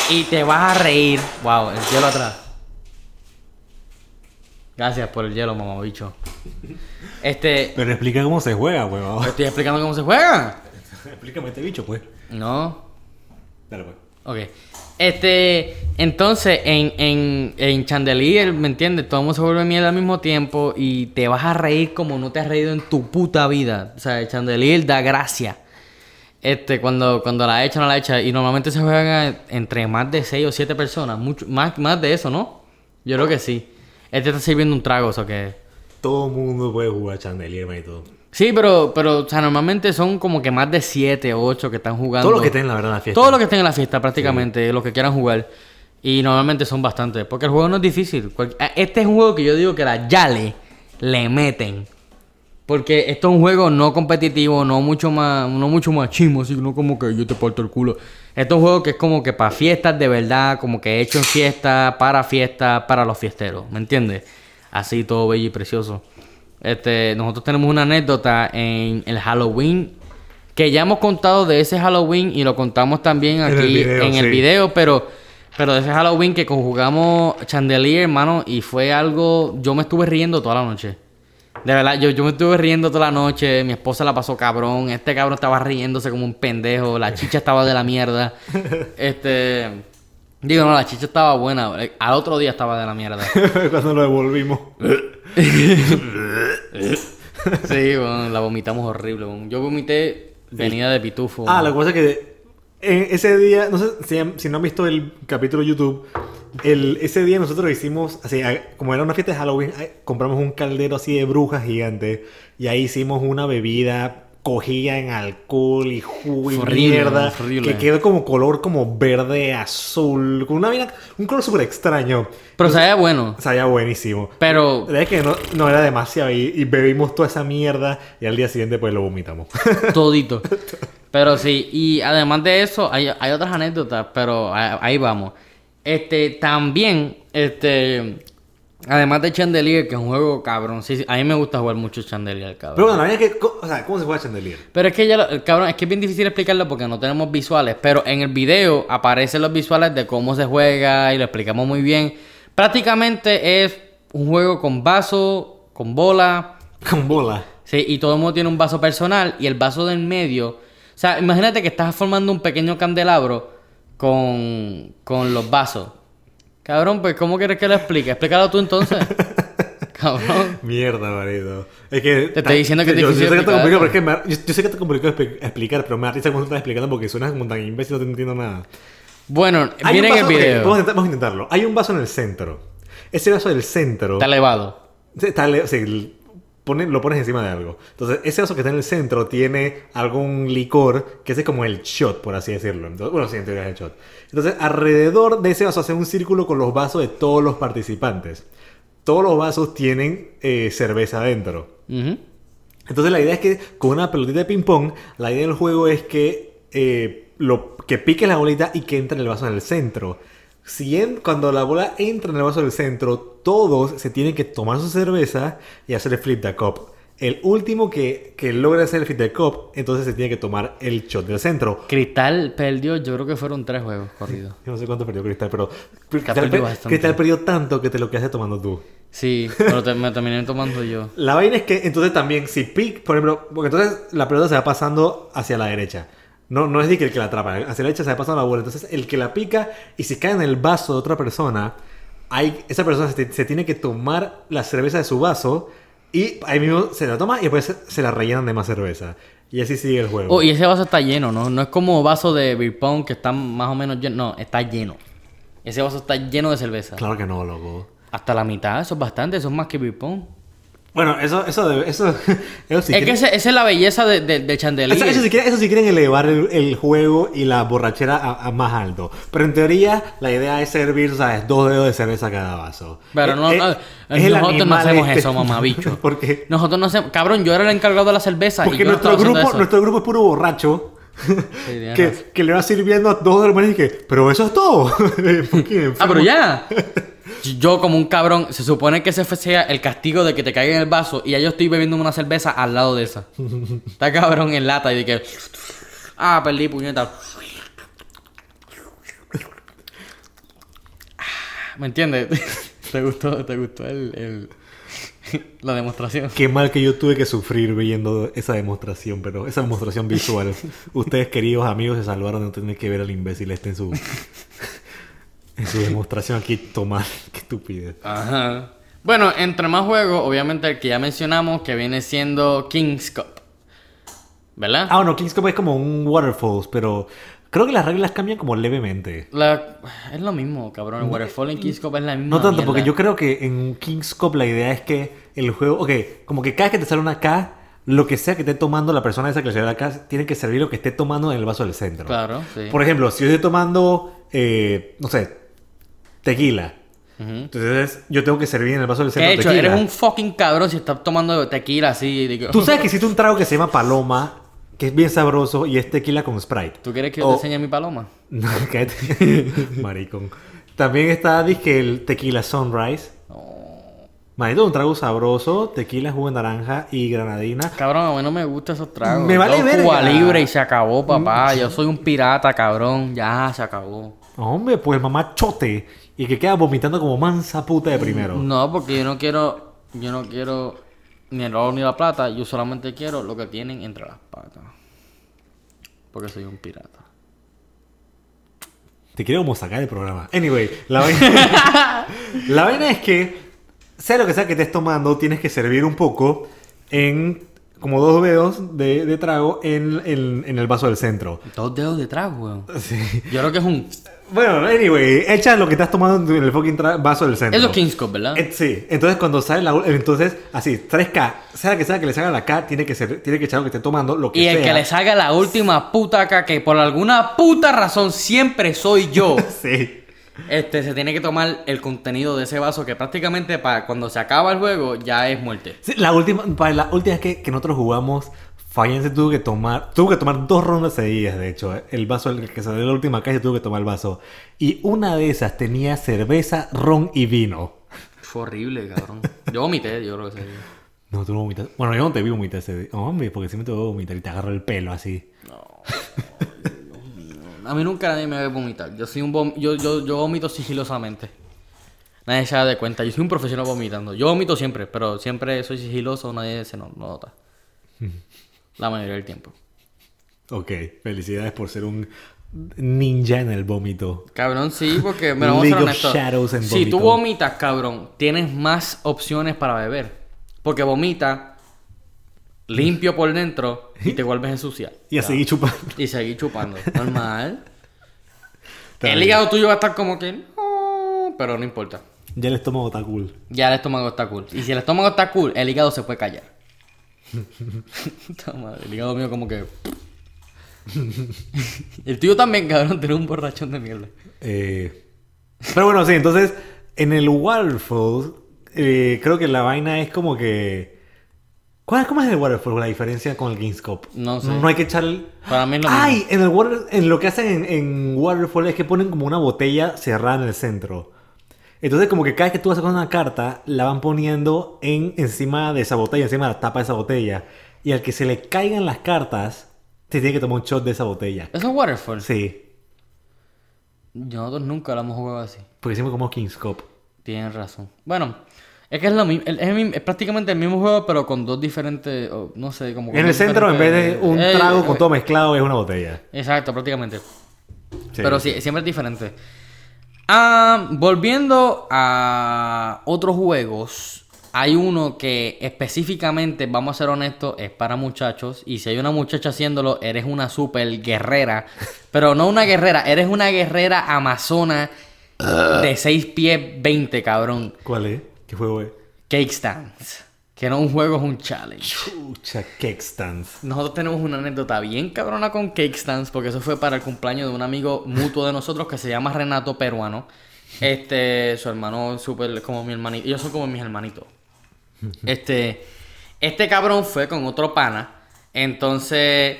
[SPEAKER 1] Y te vas a reír. Wow, el hielo atrás. Gracias por el hielo, mamabicho. Este.
[SPEAKER 2] Pero explica cómo se juega, huevón.
[SPEAKER 1] Estoy explicando cómo se juega.
[SPEAKER 2] Explícame este bicho, pues.
[SPEAKER 1] No.
[SPEAKER 2] Dale, pues.
[SPEAKER 1] Ok. Este, entonces, en, en, en Chandelier, ¿me entiendes? Todo el mundo se vuelve mierda al mismo tiempo y te vas a reír como no te has reído en tu puta vida. O sea, Chandelier da gracia. Este, cuando, cuando la echa, no la echa. Y normalmente se juegan entre más de 6 o 7 personas. Mucho, más, más de eso, ¿no? Yo creo que sí. Este está sirviendo un trago, o sea que...
[SPEAKER 2] Todo el mundo puede jugar Chandelier, y todo.
[SPEAKER 1] Sí, pero, pero, o sea, normalmente son como que más de 7 o 8 que están jugando.
[SPEAKER 2] Todo lo que estén, la verdad, en la fiesta.
[SPEAKER 1] Todo lo que estén en la fiesta, prácticamente, los que quieran jugar. Y normalmente son bastantes. Porque el juego no es difícil. A- Este es un juego que yo digo que la Yale le meten. Porque esto es un juego no competitivo, no mucho más, no mucho machismo, así no como que yo te parto el culo. Esto es un juego que es como que para fiestas de verdad, como que hecho en fiesta, para fiesta, para los fiesteros, ¿me entiendes? Así todo bello y precioso. Este, nosotros tenemos una anécdota en el Halloween que ya hemos contado de ese Halloween y lo contamos también
[SPEAKER 2] En el
[SPEAKER 1] aquí
[SPEAKER 2] video,
[SPEAKER 1] en el video, pero pero de ese Halloween que conjugamos Chandelier, hermano, y fue algo yo me estuve riendo toda la noche. De verdad, yo, yo me estuve riendo toda la noche, mi esposa la pasó cabrón, este cabrón estaba riéndose como un pendejo, la chicha estaba de la mierda. Este Digo, no, la chicha estaba buena. eh, Al otro día estaba de la mierda.
[SPEAKER 2] Cuando lo devolvimos.
[SPEAKER 1] Sí, bueno, la vomitamos horrible. bueno. Yo vomité venida de pitufo.
[SPEAKER 2] Ah, la cosa es que en ese día, no sé si, si no han visto el capítulo de YouTube, el, ese día nosotros hicimos, así, como era una fiesta de Halloween, compramos un caldero así de brujas gigante y ahí hicimos una bebida cogida en alcohol y jugo y
[SPEAKER 1] horrible,
[SPEAKER 2] mierda
[SPEAKER 1] horrible.
[SPEAKER 2] que quedó como color como verde azul con una vaina- un color súper extraño
[SPEAKER 1] Pero sabía bueno.
[SPEAKER 2] sabía buenísimo
[SPEAKER 1] Pero
[SPEAKER 2] es que no, no era demasiado y, y bebimos toda esa mierda y al día siguiente pues lo vomitamos
[SPEAKER 1] todito. Pero sí, y además de eso, hay, hay otras anécdotas, pero ahí vamos. Este, también, este, además de Chandelier, que es un juego cabrón, sí, sí, a mí me gusta jugar mucho Chandelier, cabrón.
[SPEAKER 2] pero bueno la verdad es que o sea, ¿cómo se juega Chandelier?
[SPEAKER 1] Pero es que ya, lo- cabrón, es que es bien difícil explicarlo porque no tenemos visuales. Pero en el video aparecen los visuales de cómo se juega y lo explicamos muy bien. Prácticamente es un juego con vaso, con bola.
[SPEAKER 2] con bola
[SPEAKER 1] Sí, y todo el mundo tiene un vaso personal y el vaso del medio. O sea, imagínate que estás formando un pequeño candelabro con, con los vasos. Cabrón, pues, ¿cómo quieres que lo explique? Explícalo tú entonces. Cabrón.
[SPEAKER 2] Mierda, marido. Es que.
[SPEAKER 1] Te estoy diciendo que es
[SPEAKER 2] yo, yo sé que te complicado, pero es que me- yo, yo sé que te complicado expli- explicar, pero me da risa cuando estás explicando porque suenas como tan imbécil, no te entiendo nada.
[SPEAKER 1] Bueno,
[SPEAKER 2] Hay
[SPEAKER 1] miren el
[SPEAKER 2] vaso- ok,
[SPEAKER 1] video.
[SPEAKER 2] vamos, a intentar- vamos a intentarlo. Hay un vaso en el centro. Ese vaso del centro.
[SPEAKER 1] Está elevado.
[SPEAKER 2] Está le- o sea, el- pone- lo pones encima de algo. Entonces, ese vaso que está en el centro tiene algún licor que es como el shot, por así decirlo. Entonces, bueno, sí, en teoría es el shot. Entonces, alrededor de ese vaso hace un círculo con los vasos de todos los participantes. Todos los vasos tienen eh, cerveza adentro. Entonces la idea es que con una pelotita de ping pong, la idea del juego es que, eh, lo, que piques la bolita y que entre en el vaso en el centro. Si en- cuando la bola entra en el vaso del centro, todos se tienen que tomar su cerveza y hacer el flip the cup. El último que, que logra hacer el flip the cup, entonces se tiene que tomar el shot del centro.
[SPEAKER 1] Cristal perdió, yo creo que fueron tres juegos corridos.
[SPEAKER 2] Yo no sé cuánto perdió Cristal, pero Cristal,
[SPEAKER 1] perdió.
[SPEAKER 2] Cristal perdió tanto que te lo quedaste tomando tú.
[SPEAKER 1] Sí, pero te- me terminé tomando yo.
[SPEAKER 2] La vaina es que entonces también, si pick, por ejemplo, porque entonces la pelota se va pasando hacia la derecha. No, no es de que el que la atrapa, hacia la derecha se va pasando la bola. Entonces el que la pica y si cae en el vaso de otra persona, hay, esa persona se, se tiene que tomar la cerveza de su vaso y ahí mismo se la toma y después se, se la rellenan de más cerveza. Y así sigue el juego.
[SPEAKER 1] Oh, y ese vaso está lleno, ¿no? No es como vaso de beer pong que está más o menos lleno. No, está lleno. Ese vaso está lleno de cerveza.
[SPEAKER 2] Claro que no, loco.
[SPEAKER 1] Hasta la mitad, eso es bastante, eso es más que beer pong.
[SPEAKER 2] Bueno, eso, eso, debe- eso, eso sí
[SPEAKER 1] es que esa es la belleza de, de, de Chandelier.
[SPEAKER 2] Eso, eso si quieren, eso si quieren elevar el, el juego y la borrachera a, a más alto. Pero en teoría, la idea es servir, ¿sabes? Dos dedos de cerveza cada vaso.
[SPEAKER 1] Pero no,
[SPEAKER 2] Eh,
[SPEAKER 1] no,
[SPEAKER 2] eh, es el
[SPEAKER 1] nosotros no hacemos
[SPEAKER 2] este.
[SPEAKER 1] eso, mamabicho.
[SPEAKER 2] ¿Por qué?
[SPEAKER 1] Nosotros no hacemos... Cabrón, yo era el encargado de la cerveza y
[SPEAKER 2] Porque
[SPEAKER 1] yo no
[SPEAKER 2] nuestro, grupo,
[SPEAKER 1] eso.
[SPEAKER 2] nuestro grupo es puro borracho. que, que le va sirviendo a dos hermanos y que, pero eso es todo. ¿Por qué?
[SPEAKER 1] Ah, pero ya. Yo como un cabrón, se supone que ese sea el castigo de que te caiga en el vaso y ya yo estoy bebiendo una cerveza al lado de esa. Está cabrón en lata y de que... Ah, perdí, puñeta. ¿Me entiendes? ¿Te gustó, te gustó el, el- la demostración?
[SPEAKER 2] Qué mal que yo tuve que sufrir viendo esa demostración, pero esa demostración visual. Ustedes, queridos amigos, se salvaron de no tener que ver al imbécil este en su, en su demostración aquí. Tomar, qué estupidez.
[SPEAKER 1] Ajá. Bueno, entre más juegos, obviamente el que ya mencionamos, que viene siendo King's Cup. ¿Verdad?
[SPEAKER 2] Ah, bueno, King's Cup es como un Waterfalls, pero creo que las reglas cambian como levemente.
[SPEAKER 1] La- Es lo mismo, cabrón. El Waterfall en King's Cup es la misma
[SPEAKER 2] No tanto,
[SPEAKER 1] mierda.
[SPEAKER 2] porque yo creo que en King's Cup la idea es que el juego, ok, como que cada vez que te sale una K, lo que sea que esté tomando la persona esa que le salió la K, tiene que servir lo que esté tomando en el vaso del centro.
[SPEAKER 1] Claro, sí.
[SPEAKER 2] Por ejemplo, si yo estoy tomando, eh, no sé, tequila, entonces yo tengo que servir en el vaso del
[SPEAKER 1] ¿Qué
[SPEAKER 2] centro
[SPEAKER 1] he hecho?
[SPEAKER 2] tequila.
[SPEAKER 1] Eres un fucking cabrón si estás tomando tequila así. digo-
[SPEAKER 2] Tú sabes que existe un trago que se llama Paloma, que es bien sabroso y es tequila con Sprite.
[SPEAKER 1] ¿Tú quieres que yo
[SPEAKER 2] O-
[SPEAKER 1] te enseñe mi paloma?
[SPEAKER 2] No, cállate. Maricón. También está, dizque, el tequila Sunrise. Manito, un trago sabroso, tequila, jugo de naranja y granadina.
[SPEAKER 1] Cabrón, a mí no me gustan esos tragos.
[SPEAKER 2] Me vale verga.
[SPEAKER 1] Cuba libre y se acabó, papá. Yo soy un pirata, cabrón. Ya, se acabó.
[SPEAKER 2] Hombre, pues mamá chote. Y que queda vomitando como mansa puta de primero.
[SPEAKER 1] No, porque yo no quiero... Yo no quiero ni el oro ni la plata. Yo solamente quiero lo que tienen entre las patas. Porque soy un pirata.
[SPEAKER 2] Te quiero como sacar del programa. Anyway, la vaina, la vaina es que, sea lo que sea que estés tomando, tienes que servir un poco en como dos dedos de, de trago en, en- en el vaso del centro.
[SPEAKER 1] Dos dedos detrás, weón.
[SPEAKER 2] Sí.
[SPEAKER 1] Yo creo que es un.
[SPEAKER 2] Bueno, anyway, echa lo que estás tomando en el fucking vaso del centro.
[SPEAKER 1] Es los Kings Cup, ¿verdad?
[SPEAKER 2] Eh, sí, entonces cuando sale la... Entonces, así, 3K, sea que sea que le salga la K, tiene que, ser, tiene que echar lo que esté tomando, lo que
[SPEAKER 1] Y el
[SPEAKER 2] sea.
[SPEAKER 1] que le salga la última puta acá, que por alguna puta razón siempre soy yo,
[SPEAKER 2] Sí.
[SPEAKER 1] Este se tiene que tomar el contenido de ese vaso que prácticamente para cuando se acaba el juego ya es muerte.
[SPEAKER 2] Sí, la última, para la última vez que, que nosotros jugamos, Fallen se tuvo que tomar, tuvo que tomar dos rondas seguidas, de hecho. ¿eh? El vaso, el que salió de la última calle, tuvo que tomar el vaso. Y una de esas tenía cerveza, ron y vino.
[SPEAKER 1] Fue horrible, cabrón. Yo vomité, yo creo que sí.
[SPEAKER 2] No, tú no vomitas. Bueno, yo no te vi vomitar ese día. Hombre, porque siempre te voy a vomitar y te agarro el pelo así.
[SPEAKER 1] A mí nunca nadie me ve vomitar. Yo soy un vom- yo, yo, yo vomito sigilosamente. Nadie se da de cuenta. Yo soy un profesional vomitando. Yo vomito siempre, pero siempre soy sigiloso, nadie se no- nota. La mayoría del tiempo.
[SPEAKER 2] Ok, felicidades por ser un ninja en el vómito.
[SPEAKER 1] Cabrón, sí, porque me vamos a ser.
[SPEAKER 2] Shadows en
[SPEAKER 1] Si tú vomitas, cabrón, tienes más opciones para beber. Porque vomita limpio por dentro y te vuelves a ensuciar.
[SPEAKER 2] Y a seguir chupando.
[SPEAKER 1] Y seguir chupando. Normal. El hígado tuyo va a estar como que. "No", pero no importa.
[SPEAKER 2] Ya el estómago está cool.
[SPEAKER 1] Ya el estómago está cool. Y si el estómago está cool, el hígado se puede callar. Madre, el hígado mío como que... el tuyo también, cabrón, tiene un borrachón de mierda.
[SPEAKER 2] Eh, Pero bueno, sí, entonces en el Waterfall eh, creo que la vaina es como que... ¿Cuál, ¿Cómo es el Waterfall? La diferencia con el Gamescop.
[SPEAKER 1] No sé.
[SPEAKER 2] No hay que echar...
[SPEAKER 1] Para mí es lo
[SPEAKER 2] Ay,
[SPEAKER 1] mismo.
[SPEAKER 2] en, el water- en lo que hacen en, en Waterfall es que ponen como una botella cerrada en el centro. Entonces como que cada vez que tú vas a sacar una carta, la van poniendo en, encima de esa botella, encima de la tapa de esa botella. Y al que se le caigan las cartas, te tiene que tomar un shot de esa botella.
[SPEAKER 1] ¿Eso es Waterfall?
[SPEAKER 2] Sí,
[SPEAKER 1] Nosotros nunca lo hemos jugado así.
[SPEAKER 2] porque hicimos como King's Cup.
[SPEAKER 1] Tienes razón. Bueno, es que es lo mismo. Es, prácticamente el mismo juego, pero con dos diferentes. no sé, como. con
[SPEAKER 2] En el centro, en vez de un
[SPEAKER 1] Eh,
[SPEAKER 2] trago
[SPEAKER 1] eh,
[SPEAKER 2] con todo mezclado, es una botella.
[SPEAKER 1] Exacto, prácticamente.
[SPEAKER 2] Sí.
[SPEAKER 1] Pero sí, siempre es diferente. Ah, volviendo a otros juegos, hay uno que específicamente, vamos a ser honestos, es para muchachos. Y si hay una muchacha haciéndolo, eres una super guerrera. Pero no una guerrera, eres una guerrera amazona de 6 pies 20, cabrón.
[SPEAKER 2] ¿Cuál es? ¿Qué juego es?
[SPEAKER 1] Cake Stands. Que no es un juego, es un challenge.
[SPEAKER 2] Chucha, Cake Stands.
[SPEAKER 1] Nosotros tenemos una anécdota bien cabrona con Cake Stands, porque eso fue para el cumpleaños de un amigo mutuo de nosotros que se llama Renato Peruano. Este, su hermano súper como mi hermanito. Ellos son como mis hermanitos. Este, este cabrón fue con otro pana. Entonces,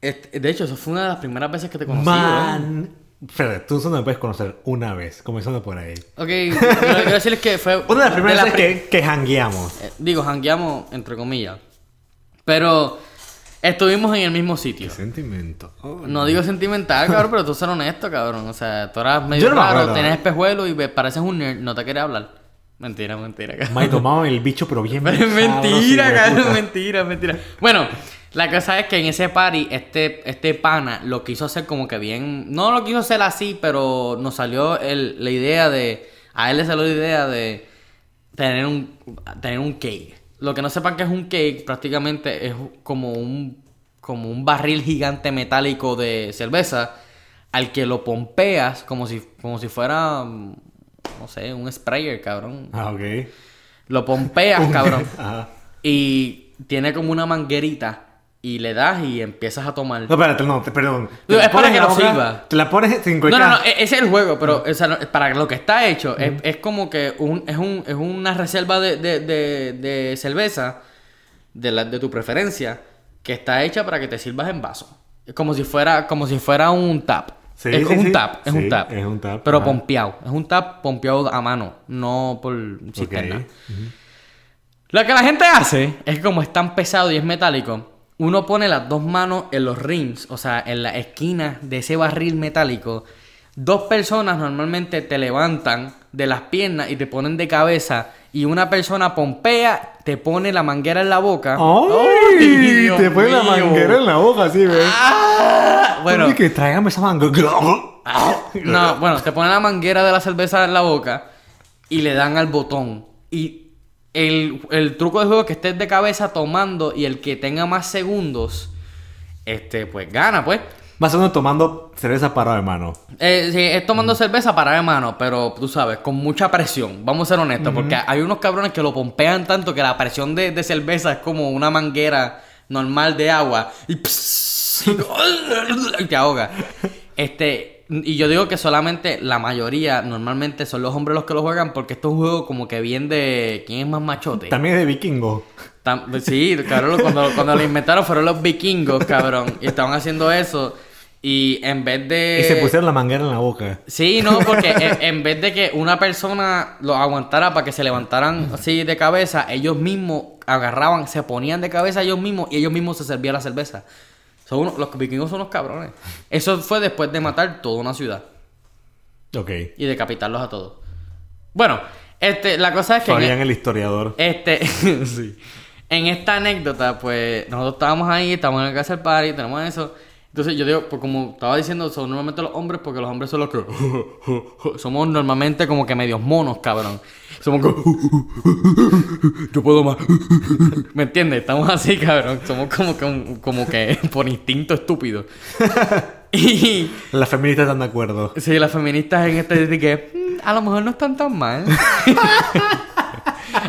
[SPEAKER 1] este- de hecho, eso fue una de las primeras veces que te conocí.
[SPEAKER 2] Man. Espera, tú solo me puedes conocer una vez, comenzando por ahí.
[SPEAKER 1] Ok, lo que quiero decirles que fue.
[SPEAKER 2] Una de las primeras veces que, que jangueamos.
[SPEAKER 1] Eh, digo, jangueamos entre comillas. Pero estuvimos en el mismo sitio.
[SPEAKER 2] Sentimiento. Oh,
[SPEAKER 1] No digo sentimental, cabrón, pero tú ser honesto, cabrón. O sea, tú eras medio
[SPEAKER 2] Yo no me
[SPEAKER 1] raro,
[SPEAKER 2] acuerdo.
[SPEAKER 1] tenías espejuelo y pareces un nerd, no te quería hablar. Mentira, mentira, cabrón.
[SPEAKER 2] Me tomado el bicho, pero bien
[SPEAKER 1] Pero es mentira, cabrón, mentira, mentira. Bueno, la cosa es que en ese party, este, este pana lo quiso hacer como que bien. No lo quiso hacer así, pero nos salió el- la idea de. A él le salió la idea de tener un, tener un cake. Lo que no sepan que es un cake, prácticamente es como un, como un barril gigante metálico de cerveza al que lo pompeas como si, como si fuera, no sé, un sprayer, cabrón.
[SPEAKER 2] Ah, ok.
[SPEAKER 1] Lo pompeas, cabrón.
[SPEAKER 2] Ajá.
[SPEAKER 1] Y tiene como una manguerita y le das y empiezas a tomar.
[SPEAKER 2] No, espérate, no, te- perdón. Te
[SPEAKER 1] No, es para que
[SPEAKER 2] en boca,
[SPEAKER 1] sirva.
[SPEAKER 2] Te la pones sin
[SPEAKER 1] No, no, no, e- ese es el juego, pero o sea, no, para lo que está hecho, es, es como que un, es, un, es una reserva de, de, de, de cerveza de, la, de tu preferencia que está hecha para que te sirvas en vaso. Es como si fuera, como si fuera un tap.
[SPEAKER 2] Sí,
[SPEAKER 1] es
[SPEAKER 2] sí,
[SPEAKER 1] un
[SPEAKER 2] sí.
[SPEAKER 1] tap, es un tap.
[SPEAKER 2] es un tap,
[SPEAKER 1] Pero
[SPEAKER 2] ajá.
[SPEAKER 1] pompeado. Es un tap pompeado a mano, no por cisterna.
[SPEAKER 2] Ok.
[SPEAKER 1] Lo que la gente hace es que como es tan pesado y es metálico, uno pone las dos manos en los rims, o sea, en la esquina de ese barril metálico. Dos personas normalmente te levantan de las piernas y te ponen de cabeza y una persona pompea, te pone la manguera en la boca.
[SPEAKER 2] ¡Ay! Te pone la manguera en la boca, así, ¿ves?
[SPEAKER 1] Ah, bueno,
[SPEAKER 2] que tráigame esa manguera.
[SPEAKER 1] No, bueno, te ponen la manguera de la cerveza en la boca y le dan al botón. Y el, el truco del juego es que estés de cabeza tomando y el que tenga más segundos, este, pues gana, pues.
[SPEAKER 2] Más o menos tomando cerveza parada de mano.
[SPEAKER 1] Eh, sí, es tomando cerveza para de mano, pero tú sabes, con mucha presión. Vamos a ser honestos, porque hay unos cabrones que lo pompean tanto que la presión de, de cerveza es como una manguera normal de agua. Y, y te ahoga. Este, y yo digo que solamente la mayoría, normalmente son los hombres los que lo juegan, porque esto es un juego como que bien de. ¿Quién es más machote?
[SPEAKER 2] También es de vikingo.
[SPEAKER 1] Tam- sí, cabrón, cuando, cuando lo inventaron fueron los vikingos, cabrón. Y estaban haciendo eso. Y en vez de.
[SPEAKER 2] Y se pusieron la manguera en la boca.
[SPEAKER 1] Sí, no, porque en, en vez de que una persona lo aguantara para que se levantaran así de cabeza, ellos mismos agarraban, se ponían de cabeza ellos mismos y ellos mismos se servían la cerveza. Son unos- los vikingos son unos cabrones. Eso fue después de matar toda una ciudad
[SPEAKER 2] Ok.
[SPEAKER 1] y decapitarlos a todos. Bueno, este, la cosa es que en,
[SPEAKER 2] Fabián el historiador.
[SPEAKER 1] este, sí. En esta anécdota, pues, nosotros estábamos ahí, estábamos en el casa del party, tenemos eso. Entonces yo digo, pues como estaba diciendo, son normalmente los hombres, porque los hombres son los que... Somos normalmente como que medios monos, cabrón. Somos como... Yo puedo más. ¿Me entiendes? Estamos así, cabrón. Somos como que, como que por instinto estúpido. Y...
[SPEAKER 2] Las feministas están de acuerdo.
[SPEAKER 1] Sí, las feministas en este dicen que "Mm, a lo mejor no están tan mal.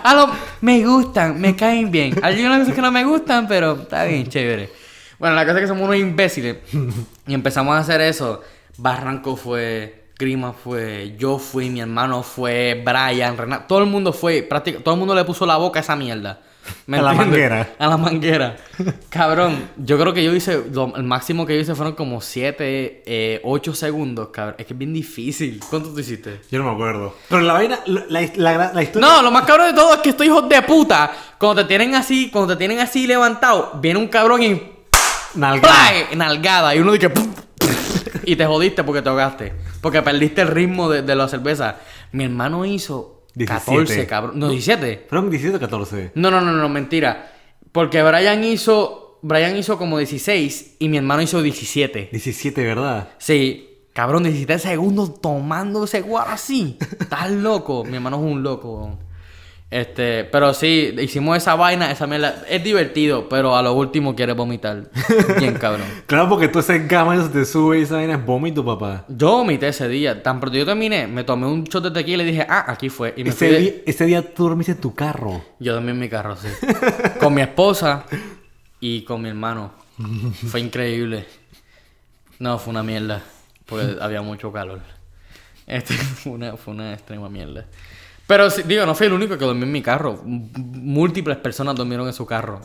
[SPEAKER 1] a lo, me gustan, me caen bien. Hay unas cosas que no me gustan, pero está bien, chévere. Bueno, la cosa es que somos unos imbéciles. Y empezamos a hacer eso. Barranco fue, Grima fue, yo fui, mi hermano fue, Brian, Renato. Todo el mundo fue, prácticamente, todo el mundo le puso la boca a esa mierda. ¿Me
[SPEAKER 2] A la manguera.
[SPEAKER 1] A la manguera. Cabrón, yo creo que yo hice, lo- el máximo que yo hice fueron como 7, 8 segundos, cabrón. Es que es bien difícil. ¿Cuánto tú hiciste?
[SPEAKER 2] Yo no me acuerdo. Pero la vaina, la, la, la- la historia.
[SPEAKER 1] No, lo más cabrón de todo es que estos hijos de puta, cuando te tienen así, cuando te tienen así levantado, viene un cabrón y
[SPEAKER 2] Nalgada.
[SPEAKER 1] nalgada. Y uno dice y te jodiste porque te ahogaste. Porque perdiste el ritmo de, de la cerveza. Mi hermano hizo 14,
[SPEAKER 2] 17.
[SPEAKER 1] cabrón. No, 17.
[SPEAKER 2] Fueron 17 o 14.
[SPEAKER 1] No, no, no, no, mentira. Porque Brian hizo. Brian hizo como 16 y mi hermano hizo 17.
[SPEAKER 2] 17, ¿verdad?
[SPEAKER 1] Sí, cabrón, 17 segundos tomándose guaro así. Estás loco. Mi hermano es un loco. Este, pero sí, hicimos esa vaina, esa mierda. Es divertido, pero a lo último quiere vomitar. Bien cabrón.
[SPEAKER 2] Claro, porque tú ese gama eso te sube y esa vaina es vómito, papá.
[SPEAKER 1] Yo vomité ese día. Tan pronto yo terminé, me tomé un shot de tequila y dije, ah, aquí fue. Y me
[SPEAKER 2] Ese
[SPEAKER 1] fui de-
[SPEAKER 2] día, ese día tú dormiste en tu carro.
[SPEAKER 1] Yo dormí en mi carro, sí. con mi esposa y con mi hermano. Fue increíble. No, fue una mierda. Porque había mucho calor. Este fue una, fue una extrema mierda. Pero digo, no fui el único que dormí en mi carro. Múltiples personas durmieron en su carro.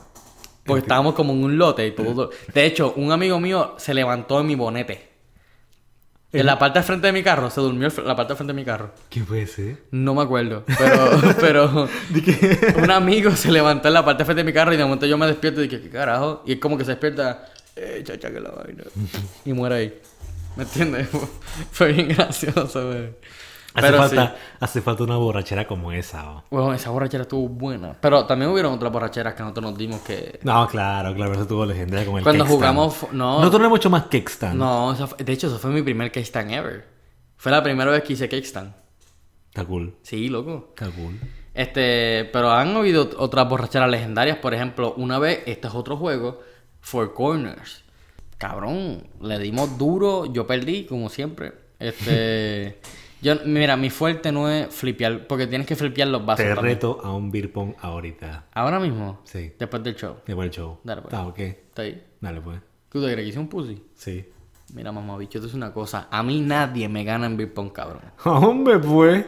[SPEAKER 1] Porque estábamos como en un lote y todo. De hecho, un amigo mío se levantó en mi bonete. En la parte de frente de mi carro, se durmió la parte de frente de mi carro.
[SPEAKER 2] ¿Qué puede ser?
[SPEAKER 1] No me acuerdo, pero, pero un amigo se levantó en la parte de frente de mi carro y de momento yo me despierto y dije, ¿qué carajo? Y es como que se despierta, eh, chacha, que la vaina. Y muere ahí. ¿Me entiendes? Fue bien gracioso, güey.
[SPEAKER 2] Hace
[SPEAKER 1] Pero
[SPEAKER 2] falta,
[SPEAKER 1] sí.
[SPEAKER 2] hace falta una borrachera como esa. oh.
[SPEAKER 1] Bueno, esa borrachera estuvo buena. Pero también hubieron otras borracheras que nosotros nos dimos que...
[SPEAKER 2] No, claro, claro, eso tuvo legendaria con el
[SPEAKER 1] Cuando jugamos no.
[SPEAKER 2] Nosotros no hemos hecho más kickstand.
[SPEAKER 1] No, de hecho, eso fue mi primer kickstand ever. Fue la primera vez que hice kickstand.
[SPEAKER 2] Está cool.
[SPEAKER 1] Sí, loco.
[SPEAKER 2] Está cool.
[SPEAKER 1] Este, pero han habido otras borracheras legendarias. Por ejemplo, una vez, este es otro juego, Four Corners. Cabrón, le dimos duro, yo perdí, como siempre. Este, yo, mira, mi fuerte no es flipear, porque tienes que flipear los vasos.
[SPEAKER 2] Te
[SPEAKER 1] también.
[SPEAKER 2] reto a un beer pong ahorita.
[SPEAKER 1] Ahora mismo,
[SPEAKER 2] Sí.
[SPEAKER 1] después del show.
[SPEAKER 2] Después del show.
[SPEAKER 1] Dale, pues.
[SPEAKER 2] Está ok.
[SPEAKER 1] Está ahí.
[SPEAKER 2] Dale, pues.
[SPEAKER 1] ¿Qué te crees que hice un pussy?
[SPEAKER 2] Sí.
[SPEAKER 1] Mira, mamá, bicho, esto es una cosa. A mí nadie me gana en beer pong, cabrón.
[SPEAKER 2] Hombre, pues.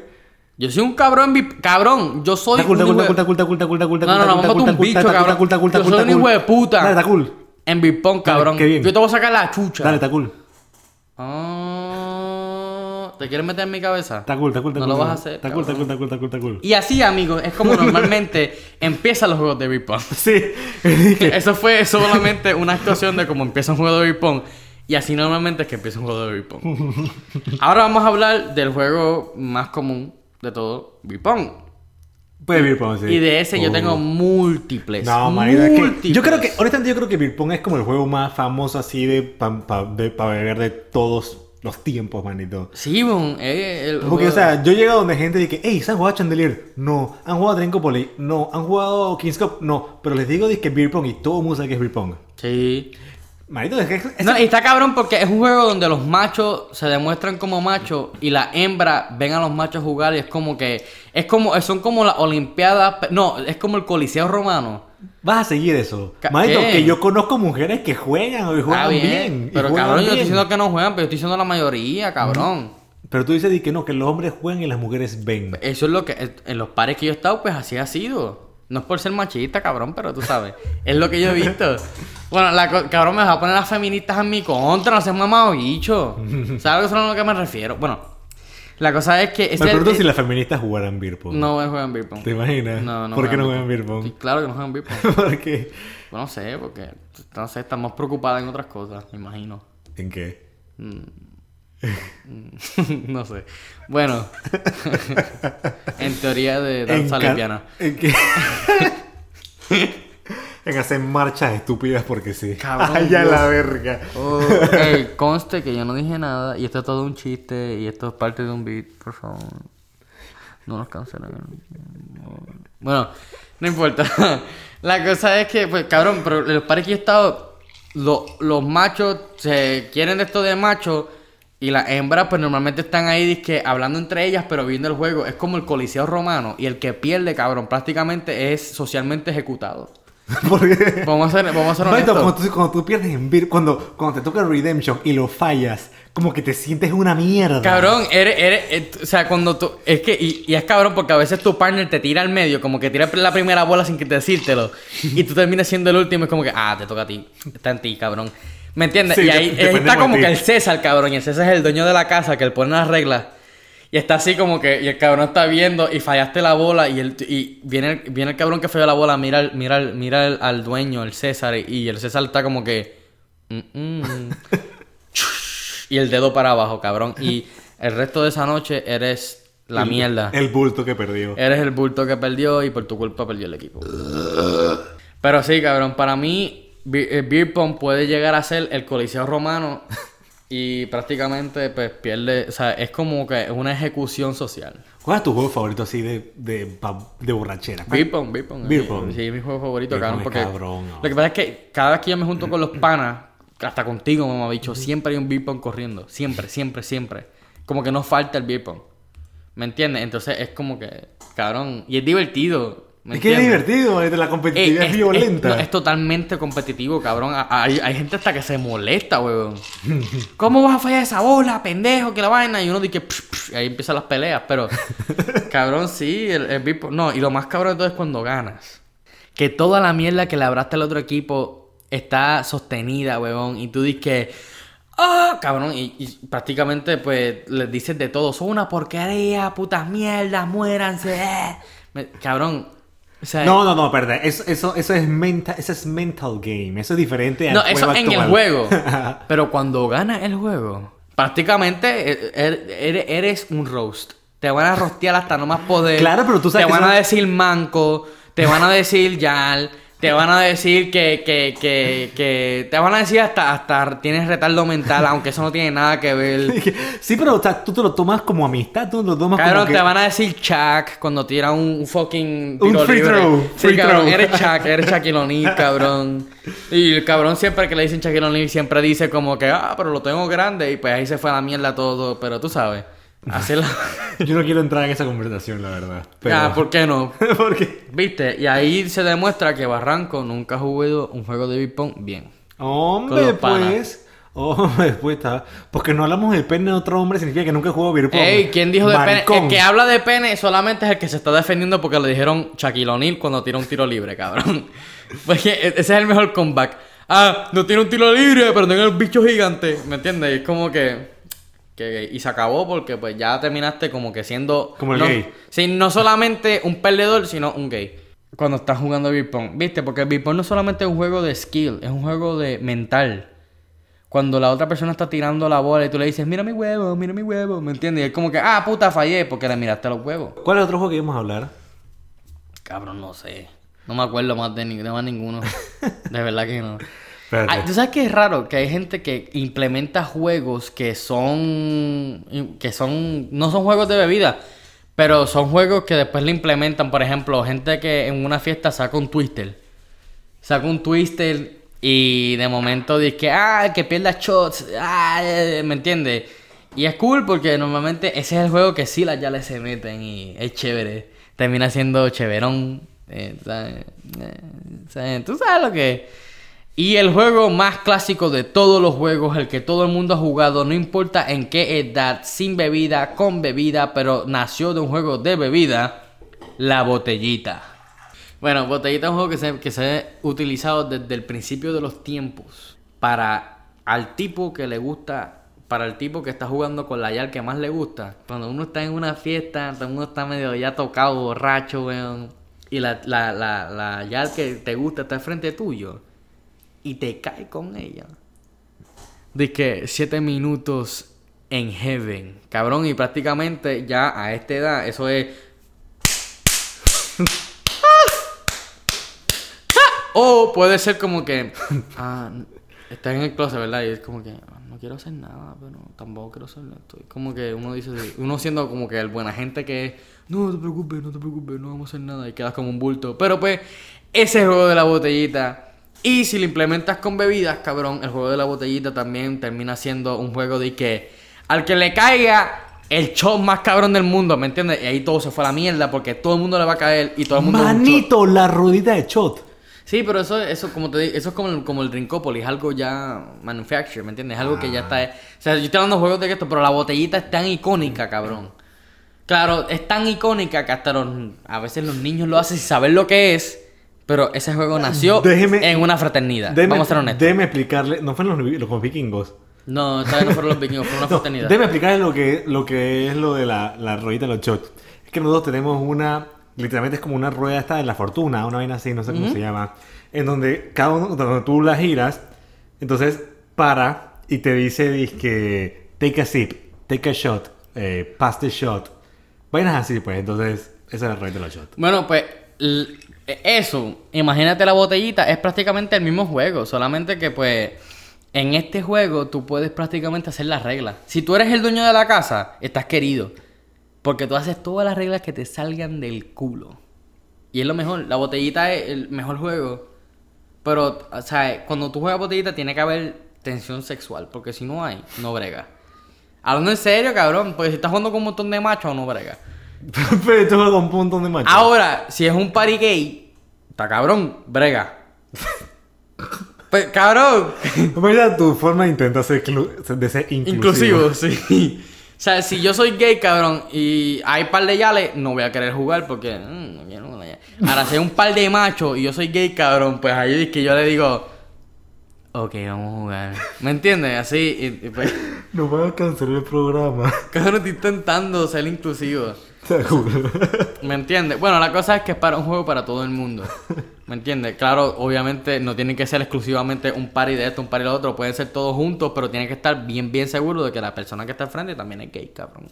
[SPEAKER 1] Yo soy un cabrón. Cabrón, yo soy un hijo de- No, no, no, vamos a un bicho, cabrón. Yo soy un hijo de puta.
[SPEAKER 2] Dale, está cool.
[SPEAKER 1] En beer pong, cabrón. Yo te voy a sacar la chucha.
[SPEAKER 2] Dale, está cool.
[SPEAKER 1] Ah, ¿Te quieres meter en mi cabeza?
[SPEAKER 2] Está cool, está cool, está
[SPEAKER 1] No
[SPEAKER 2] cool.
[SPEAKER 1] lo vas a hacer.
[SPEAKER 2] Está cool, está cool, está cool, está cool, está cool.
[SPEAKER 1] Y así, amigos, es como normalmente empiezan los juegos de beer pong.
[SPEAKER 2] Sí.
[SPEAKER 1] Eso fue solamente una actuación de cómo empieza un juego de beer pong. Y así normalmente es que empieza un juego de beer pong. Ahora vamos a hablar del juego más común de todo, beer pong.
[SPEAKER 2] Puede beer pong, sí.
[SPEAKER 1] Y de ese yo
[SPEAKER 2] Oh.
[SPEAKER 1] tengo múltiples.
[SPEAKER 2] No, marido, es que
[SPEAKER 1] múltiples.
[SPEAKER 2] yo creo que, honestamente, yo creo que Beer Pong es como el juego más famoso así de para beber de todos los tiempos, manito.
[SPEAKER 1] Sí, bon, eh, el
[SPEAKER 2] Porque, o sea, yo llego donde gente dice, hey, ¿se han jugado Chandelier? No. ¿Han jugado Trincopoly? No. ¿Han jugado Kings Cup? No. Pero les digo que es Beer Pong y todo el mundo sabe que es Beer Pong.
[SPEAKER 1] Sí.
[SPEAKER 2] Manito, es que... es-
[SPEAKER 1] No, y está cabrón porque es un juego donde los machos se demuestran como machos y las hembras ven a los machos jugar y es como que es como son como las olimpiadas, no, es como el coliseo romano.
[SPEAKER 2] Vas a seguir eso.
[SPEAKER 1] ¿qué?
[SPEAKER 2] que yo conozco mujeres que juegan y juegan bien.
[SPEAKER 1] bien, pero
[SPEAKER 2] juegan
[SPEAKER 1] cabrón, yo
[SPEAKER 2] bien.
[SPEAKER 1] estoy diciendo que no juegan, pero yo estoy diciendo la mayoría, cabrón.
[SPEAKER 2] Pero tú dices di que no, que los hombres juegan y las mujeres ven.
[SPEAKER 1] Eso es lo que en los pares que yo he estado, pues así ha sido. No es por ser machista, cabrón, pero tú sabes. es lo que yo he visto. Bueno, la cabrón me va a poner las feministas en mi contra, no seas mamado bicho. ¿Sabes a lo que me refiero? Bueno, la cosa es que.
[SPEAKER 2] Me pregunto
[SPEAKER 1] eh,
[SPEAKER 2] si las feministas jugaran beer pong.
[SPEAKER 1] No juegan beer pong.
[SPEAKER 2] ¿Te imaginas?
[SPEAKER 1] No, no
[SPEAKER 2] ¿Por qué no
[SPEAKER 1] juegan
[SPEAKER 2] beer pong?
[SPEAKER 1] Claro que no juegan beer pong.
[SPEAKER 2] Porque...
[SPEAKER 1] Bueno, no sé, porque. No sé, estamos preocupadas en otras cosas, me imagino.
[SPEAKER 2] ¿En qué?
[SPEAKER 1] no sé. Bueno. en teoría de danza lesbiana.
[SPEAKER 2] ¿En qué? En hacer marchas estúpidas porque sí.
[SPEAKER 1] Cabrón,
[SPEAKER 2] Ay, ya la verga.
[SPEAKER 1] Oh, conste que yo no dije nada y esto es todo un chiste y esto es parte de un beat, por favor. No nos cancelen. Bueno, no importa. La cosa es que, pues, cabrón, pero los pares que yo he estado, lo- los machos se quieren de esto de macho y las hembras, pues normalmente están ahí dizque, hablando entre ellas, pero viendo el juego. Es como el coliseo romano y el que pierde, cabrón, prácticamente es socialmente ejecutado.
[SPEAKER 2] Porque...
[SPEAKER 1] Vamos a ser, vamos a ser honestos.
[SPEAKER 2] cuando, tú, cuando tú pierdes en cuando, cuando te toca Redemption y lo fallas, como que te sientes una mierda.
[SPEAKER 1] Cabrón, eres, eres, eh, o sea, cuando tú, es que, y, y es cabrón porque a veces tu partner te tira al medio, como que tira la primera bola sin que te decírtelo, y tú terminas siendo el último, es como que, ah, te toca a ti, está en ti, cabrón. ¿Me entiendes?
[SPEAKER 2] Sí,
[SPEAKER 1] y ahí, está como que el César, cabrón, y el César es el dueño de la casa que él pone las reglas. Y está así como que, y el cabrón está viendo y fallaste la bola y, el, y viene, el, viene el cabrón que falló la bola, mira, al- mira, al- mira al, al dueño, el César, y el César está como que... "Mm, mm". y el dedo para abajo, cabrón. Y el resto de esa noche eres la mierda.
[SPEAKER 2] El bulto que perdió.
[SPEAKER 1] Eres el bulto que perdió y por tu culpa perdió el equipo. Pero sí, cabrón, para mí eh, Beer Pong puede llegar a ser el Coliseo Romano y prácticamente pues pierde, o sea, es como que una ejecución social.
[SPEAKER 2] ¿Cuál es tu juego favorito así de, de, de borrachera?
[SPEAKER 1] Beer Pong, Beer Pong.
[SPEAKER 2] Beer
[SPEAKER 1] es mi-
[SPEAKER 2] pong.
[SPEAKER 1] Sí, es mi juego favorito,
[SPEAKER 2] Beer
[SPEAKER 1] cabrón, porque
[SPEAKER 2] es cabrón, no.
[SPEAKER 1] lo que pasa es que cada vez que yo me junto con los panas, hasta contigo, mamá bicho, siempre hay un Beer Pong corriendo, siempre, siempre, siempre. Como que no falta el Beer Pong. ¿Me entiendes? Entonces es como que, cabrón, y es divertido. ¿Me
[SPEAKER 2] Es que es divertido, manito, la
[SPEAKER 1] Eh,
[SPEAKER 2] competitividad es,
[SPEAKER 1] es,
[SPEAKER 2] violenta.
[SPEAKER 1] es- no, es totalmente competitivo, cabrón. Hay, hay gente hasta que se molesta, weón. ¿Cómo vas a fallar esa bola, pendejo, que la vaina? Y uno dice, psh, psh, y ahí empiezan las peleas. Pero, cabrón, sí, el, el No, y lo más cabrón de todo es cuando ganas. Que toda la mierda que le abraste al otro equipo está sostenida, weón. Y tú dices que. ¡Ah! Cabrón, y, y prácticamente, pues, les dices de todo. Son una porquería, putas mierdas, muéranse. eh". Me- cabrón. O sea,
[SPEAKER 2] No, no, no, perdón. Eso, eso, eso, es mental, eso es mental game. Eso es diferente al
[SPEAKER 1] No,
[SPEAKER 2] juego
[SPEAKER 1] eso en el juego. Pero cuando ganas el juego, prácticamente eh, er- er- eres un roast. Te van a rostear hasta no más poder.
[SPEAKER 2] Claro, pero tú sabes
[SPEAKER 1] Te
[SPEAKER 2] que
[SPEAKER 1] van
[SPEAKER 2] son-
[SPEAKER 1] a decir manco, te van a decir yal, te van a decir que, que, que, que te van a decir hasta, hasta tienes retardo mental, aunque eso no tiene nada que ver.
[SPEAKER 2] Sí, pero o sea, tú te lo tomas como amistad, tú lo tomas
[SPEAKER 1] Cabrón,
[SPEAKER 2] como que...
[SPEAKER 1] te van a decir Chuck cuando tira un, fucking
[SPEAKER 2] Un free
[SPEAKER 1] libre.
[SPEAKER 2] throw,
[SPEAKER 1] Sí,
[SPEAKER 2] free
[SPEAKER 1] cabrón,
[SPEAKER 2] throw.
[SPEAKER 1] eres Chuck, eres Shaquille O'Neal, cabrón. Y el cabrón siempre que le dicen Shaquille O'Neal siempre dice como que, ah, pero lo tengo grande. Y pues ahí se fue a la mierda todo. Pero tú sabes, hacerla...
[SPEAKER 2] Yo no quiero entrar en esa conversación, la verdad. Pero...
[SPEAKER 1] Ah, ¿por qué no?
[SPEAKER 2] Porque...
[SPEAKER 1] ¿Viste? Y ahí se demuestra que Barranco nunca ha jugado un juego de beer pong bien.
[SPEAKER 2] Hombre, pues... Hombre, pues está... Porque no hablamos del pene de otro hombre significa que nunca jugó beer pong.
[SPEAKER 1] Ey, ¿quién dijo de pene? El que habla de pene solamente es el que se está defendiendo porque le dijeron Shaquille O'Neal cuando tira un tiro libre, cabrón. Porque e- ese es el mejor comeback. Ah, no tiene un tiro libre, pero tiene el bicho gigante. ¿Me entiendes? Es como que, que- Y se acabó porque pues ya terminaste como que siendo...
[SPEAKER 2] Como el
[SPEAKER 1] no-
[SPEAKER 2] gay.
[SPEAKER 1] Sí, no solamente un perdedor, sino un gay. Cuando estás jugando beer pong. ¿Viste? Porque el beer pong no solamente es un juego de skill, es un juego de mental. Cuando la otra persona está tirando la bola y tú le dices, mira mi huevo, mira mi huevo, ¿me entiendes? Y es como que, ah, puta, fallé porque le miraste los huevos.
[SPEAKER 2] ¿Cuál es otro juego que íbamos a hablar?
[SPEAKER 1] Cabrón, no sé. No me acuerdo más de, ni- de más ninguno. De verdad que no.
[SPEAKER 2] Espérate.
[SPEAKER 1] ¿Tú sabes qué es raro? Que hay gente que implementa juegos que son. que son. no son juegos de bebida. Pero son juegos que después le implementan. Por ejemplo, gente que en una fiesta saca un twister. Saca un twister y de momento dice que. Ah, que pierda shots. Ah, ¿me entiendes? Y es cool porque normalmente ese es el juego que sí las ya le se meten y es chévere. Termina siendo chéverón. eh, ¿sabes? Eh, ¿sabes? Tú sabes lo que. Y el juego más clásico de todos los juegos, el que todo el mundo ha jugado, no importa en qué edad, sin bebida, con bebida, pero nació de un juego de bebida, la botellita. Bueno, botellita es un juego que se, que se ha utilizado desde el principio de los tiempos para al tipo que le gusta, para el tipo que está jugando con la yal que más le gusta. Cuando uno está en una fiesta, el mundo está medio ya tocado, borracho, weón, y la, la, la, la yal que te gusta está frente tuyo y te cae con ella. De que siete minutos en heaven. Cabrón, y prácticamente ya a esta edad, eso es. o puede ser como que. Ah, estás en el closet, ¿verdad? Y es como que. "Ah, No quiero hacer nada, pero tampoco quiero hacer esto. Es como que uno dice. Uno siendo como que el buena gente que es. No, no te preocupes, no te preocupes, no vamos a hacer nada. Y quedas como un bulto. Pero pues, ese juego de la botellita. Y si lo implementas con bebidas, cabrón, el juego de la botellita también termina siendo un juego de que al que le caiga el shot más cabrón del mundo, ¿me entiendes? Y ahí todo se fue a la mierda porque todo el mundo le va a caer y todo el mundo.
[SPEAKER 2] Manito, la ruedita de shot.
[SPEAKER 1] Sí, pero eso, eso como te digo, eso es como el, como el Drinkopolis, es algo ya manufactured, ¿me entiendes? Es algo que ya está. O sea, yo estoy hablando de juegos de esto, pero la botellita es tan icónica, cabrón. Claro, es tan icónica que hasta los, a veces los niños lo hacen sin saber lo que es. Pero ese juego nació
[SPEAKER 2] Déjeme-
[SPEAKER 1] en una fraternidad.
[SPEAKER 2] Déjeme,
[SPEAKER 1] Vamos a ser honestos.
[SPEAKER 2] déjeme explicarle. No fueron los, los vikingos.
[SPEAKER 1] No, vez no fueron los vikingos, fue una
[SPEAKER 2] No,
[SPEAKER 1] fraternidad.
[SPEAKER 2] déjeme explicarle lo que, lo que es lo de la, la ruedita de los shots. Es que nosotros tenemos una. Literalmente es como una rueda esta de la fortuna, una vaina así, no sé cómo se llama. En donde cada uno, donde tú la giras, entonces para y te dice que take a sip, take a shot, eh, pass the shot. Vainas así, pues. Entonces, esa es la rueda de los shots.
[SPEAKER 1] Bueno, pues eso, imagínate la botellita, es prácticamente el mismo juego, solamente que pues en este juego tú puedes prácticamente hacer las reglas. Si tú eres el dueño de la casa, estás querido, porque tú haces todas las reglas que te salgan del culo. Y es lo mejor, la botellita es el mejor juego, pero, o sea, cuando tú juegas botellita tiene que haber tensión sexual, porque si no hay, no brega. Hablando en serio, cabrón, porque si estás jugando con un montón de machos, no brega.
[SPEAKER 2] Pero esto es un punto de macho.
[SPEAKER 1] Ahora, si es un party gay, está cabrón, brega. Pues, cabrón,
[SPEAKER 2] Mira tu forma de intentar ser, de ser inclusivo.
[SPEAKER 1] inclusivo, sí. O sea, si yo soy gay, cabrón, y hay par de yales, no voy a querer jugar porque. mm, no quiero. Ahora, si hay un par de machos y yo soy gay, cabrón, pues ahí es que yo le digo. Ok, vamos a jugar. ¿Me entiendes? Así, y, y pues.
[SPEAKER 2] Nos van a cancelar el programa.
[SPEAKER 1] Cabrón, estoy intentando ser inclusivo. ¿Me entiendes? Bueno, la cosa es que es para un juego para todo el mundo. ¿Me entiendes? Claro, obviamente no tiene que ser exclusivamente un party de esto, un party de lo otro. Pueden ser todos juntos, pero tiene que estar bien, bien seguro de que la persona que está al frente también es gay, cabrón.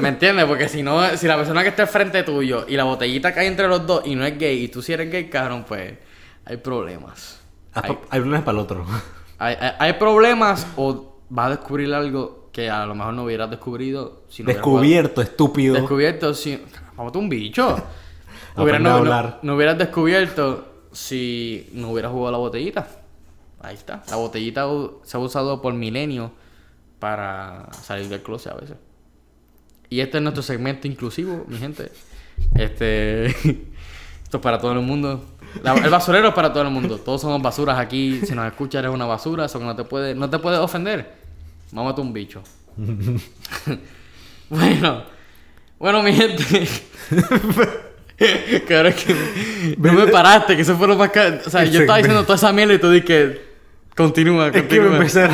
[SPEAKER 1] ¿Me entiendes? Porque si no, si la persona que está al frente tuyo y la botellita cae entre los dos y no es gay y tú sí eres gay, cabrón, pues hay problemas. Hay,
[SPEAKER 2] Hay problemas para el otro.
[SPEAKER 1] hay- hay- hay problemas o vas a descubrir algo que a lo mejor no hubieras descubrido si no hubieras
[SPEAKER 2] Descubierto, estúpido.
[SPEAKER 1] Descubierto si. Vamos un bicho.
[SPEAKER 2] Aprende
[SPEAKER 1] Hubiera-
[SPEAKER 2] a
[SPEAKER 1] no, no-
[SPEAKER 2] hablar.
[SPEAKER 1] no hubieras descubierto si no hubieras jugado la botellita. Ahí está. La botellita se ha usado por milenios para salir del closet a veces. Y este es nuestro segmento inclusivo, mi gente. Este. Esto es para todo el mundo. La- el basurero es para todo el mundo. Todos somos basuras aquí. Si nos escuchas, eres una basura. Eso que no te puede, no te puede ofender. Mámate un bicho. bueno. Bueno, mi gente. Claro es que no me paraste, que eso fue lo más ca- O sea,
[SPEAKER 2] El
[SPEAKER 1] yo estaba diciendo toda esa mierda y tú que Continúa,
[SPEAKER 2] Es que va a
[SPEAKER 1] continúa.
[SPEAKER 2] empezar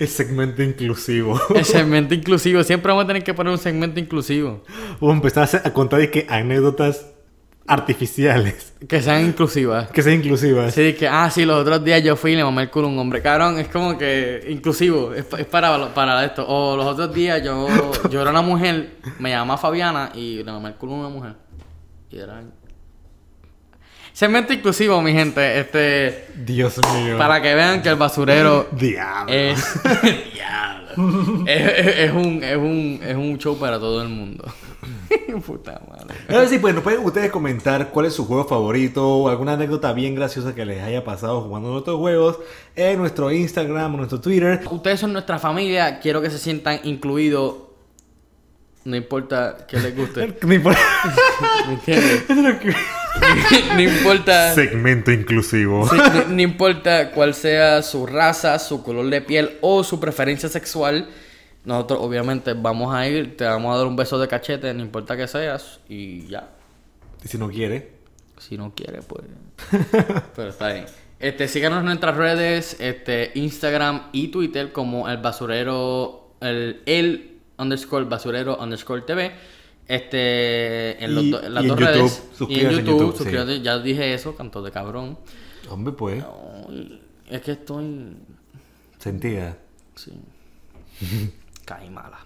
[SPEAKER 2] el segmento inclusivo.
[SPEAKER 1] El segmento inclusivo. Siempre vamos a tener que poner un segmento inclusivo.
[SPEAKER 2] A empezar a contar y que anécdotas artificiales.
[SPEAKER 1] Que sean inclusivas.
[SPEAKER 2] Que sean inclusivas.
[SPEAKER 1] Sí, que, ah, sí, los otros días yo fui y le mamé el culo a un hombre. Cabrón, es como que inclusivo, es, es para, para esto. O los otros días yo, yo era una mujer, me llamaba Fabiana y le mamé el culo a una mujer. Y era... Segmento inclusivo, mi gente. Este.
[SPEAKER 2] Dios mío.
[SPEAKER 1] Para que vean que el basurero
[SPEAKER 2] Diablo.
[SPEAKER 1] es. Diablo. es, es- es un, es, un, es un show para todo el mundo. Puta madre.
[SPEAKER 2] Ahora sí, pues nos pueden ustedes comentar cuál es su juego favorito o alguna anécdota bien graciosa que les haya pasado jugando nuestros juegos en nuestro Instagram o nuestro Twitter.
[SPEAKER 1] Ustedes son nuestra familia. Quiero que se sientan incluidos. No importa que les guste.
[SPEAKER 2] No importa.
[SPEAKER 1] No importa.
[SPEAKER 2] Segmento inclusivo.
[SPEAKER 1] Sí, no, no importa cuál sea su raza, su color de piel o su preferencia sexual. Nosotros obviamente vamos a ir, te vamos a dar un beso de cachete, no importa que seas, y ya.
[SPEAKER 2] Y si no quiere.
[SPEAKER 1] Si no quiere, pues. Pero está bien. Este, síganos en nuestras redes, este, Instagram y Twitter como el basurero, el, el underscore basurero underscore TV. Este, en, los
[SPEAKER 2] Y-
[SPEAKER 1] do- en las
[SPEAKER 2] y en
[SPEAKER 1] dos
[SPEAKER 2] YouTube,
[SPEAKER 1] redes. Y en YouTube,
[SPEAKER 2] sí.
[SPEAKER 1] suscríbete, ya dije eso, canto de cabrón.
[SPEAKER 2] Hombre, pues.
[SPEAKER 1] Es que estoy.
[SPEAKER 2] Sentida.
[SPEAKER 1] Sí. Caí mala.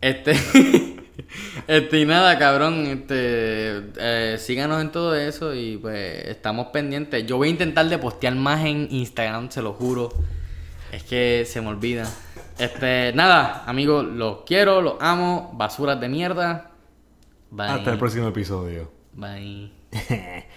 [SPEAKER 1] Este. este, y nada, cabrón. Este. eh, síganos en todo eso y pues estamos pendientes. Yo voy a intentar de postear más en Instagram, se lo juro. Es que se me olvida. Este, nada, amigos, los quiero, los amo. Basuras de mierda. Bye.
[SPEAKER 2] Hasta el próximo episodio.
[SPEAKER 1] Bye.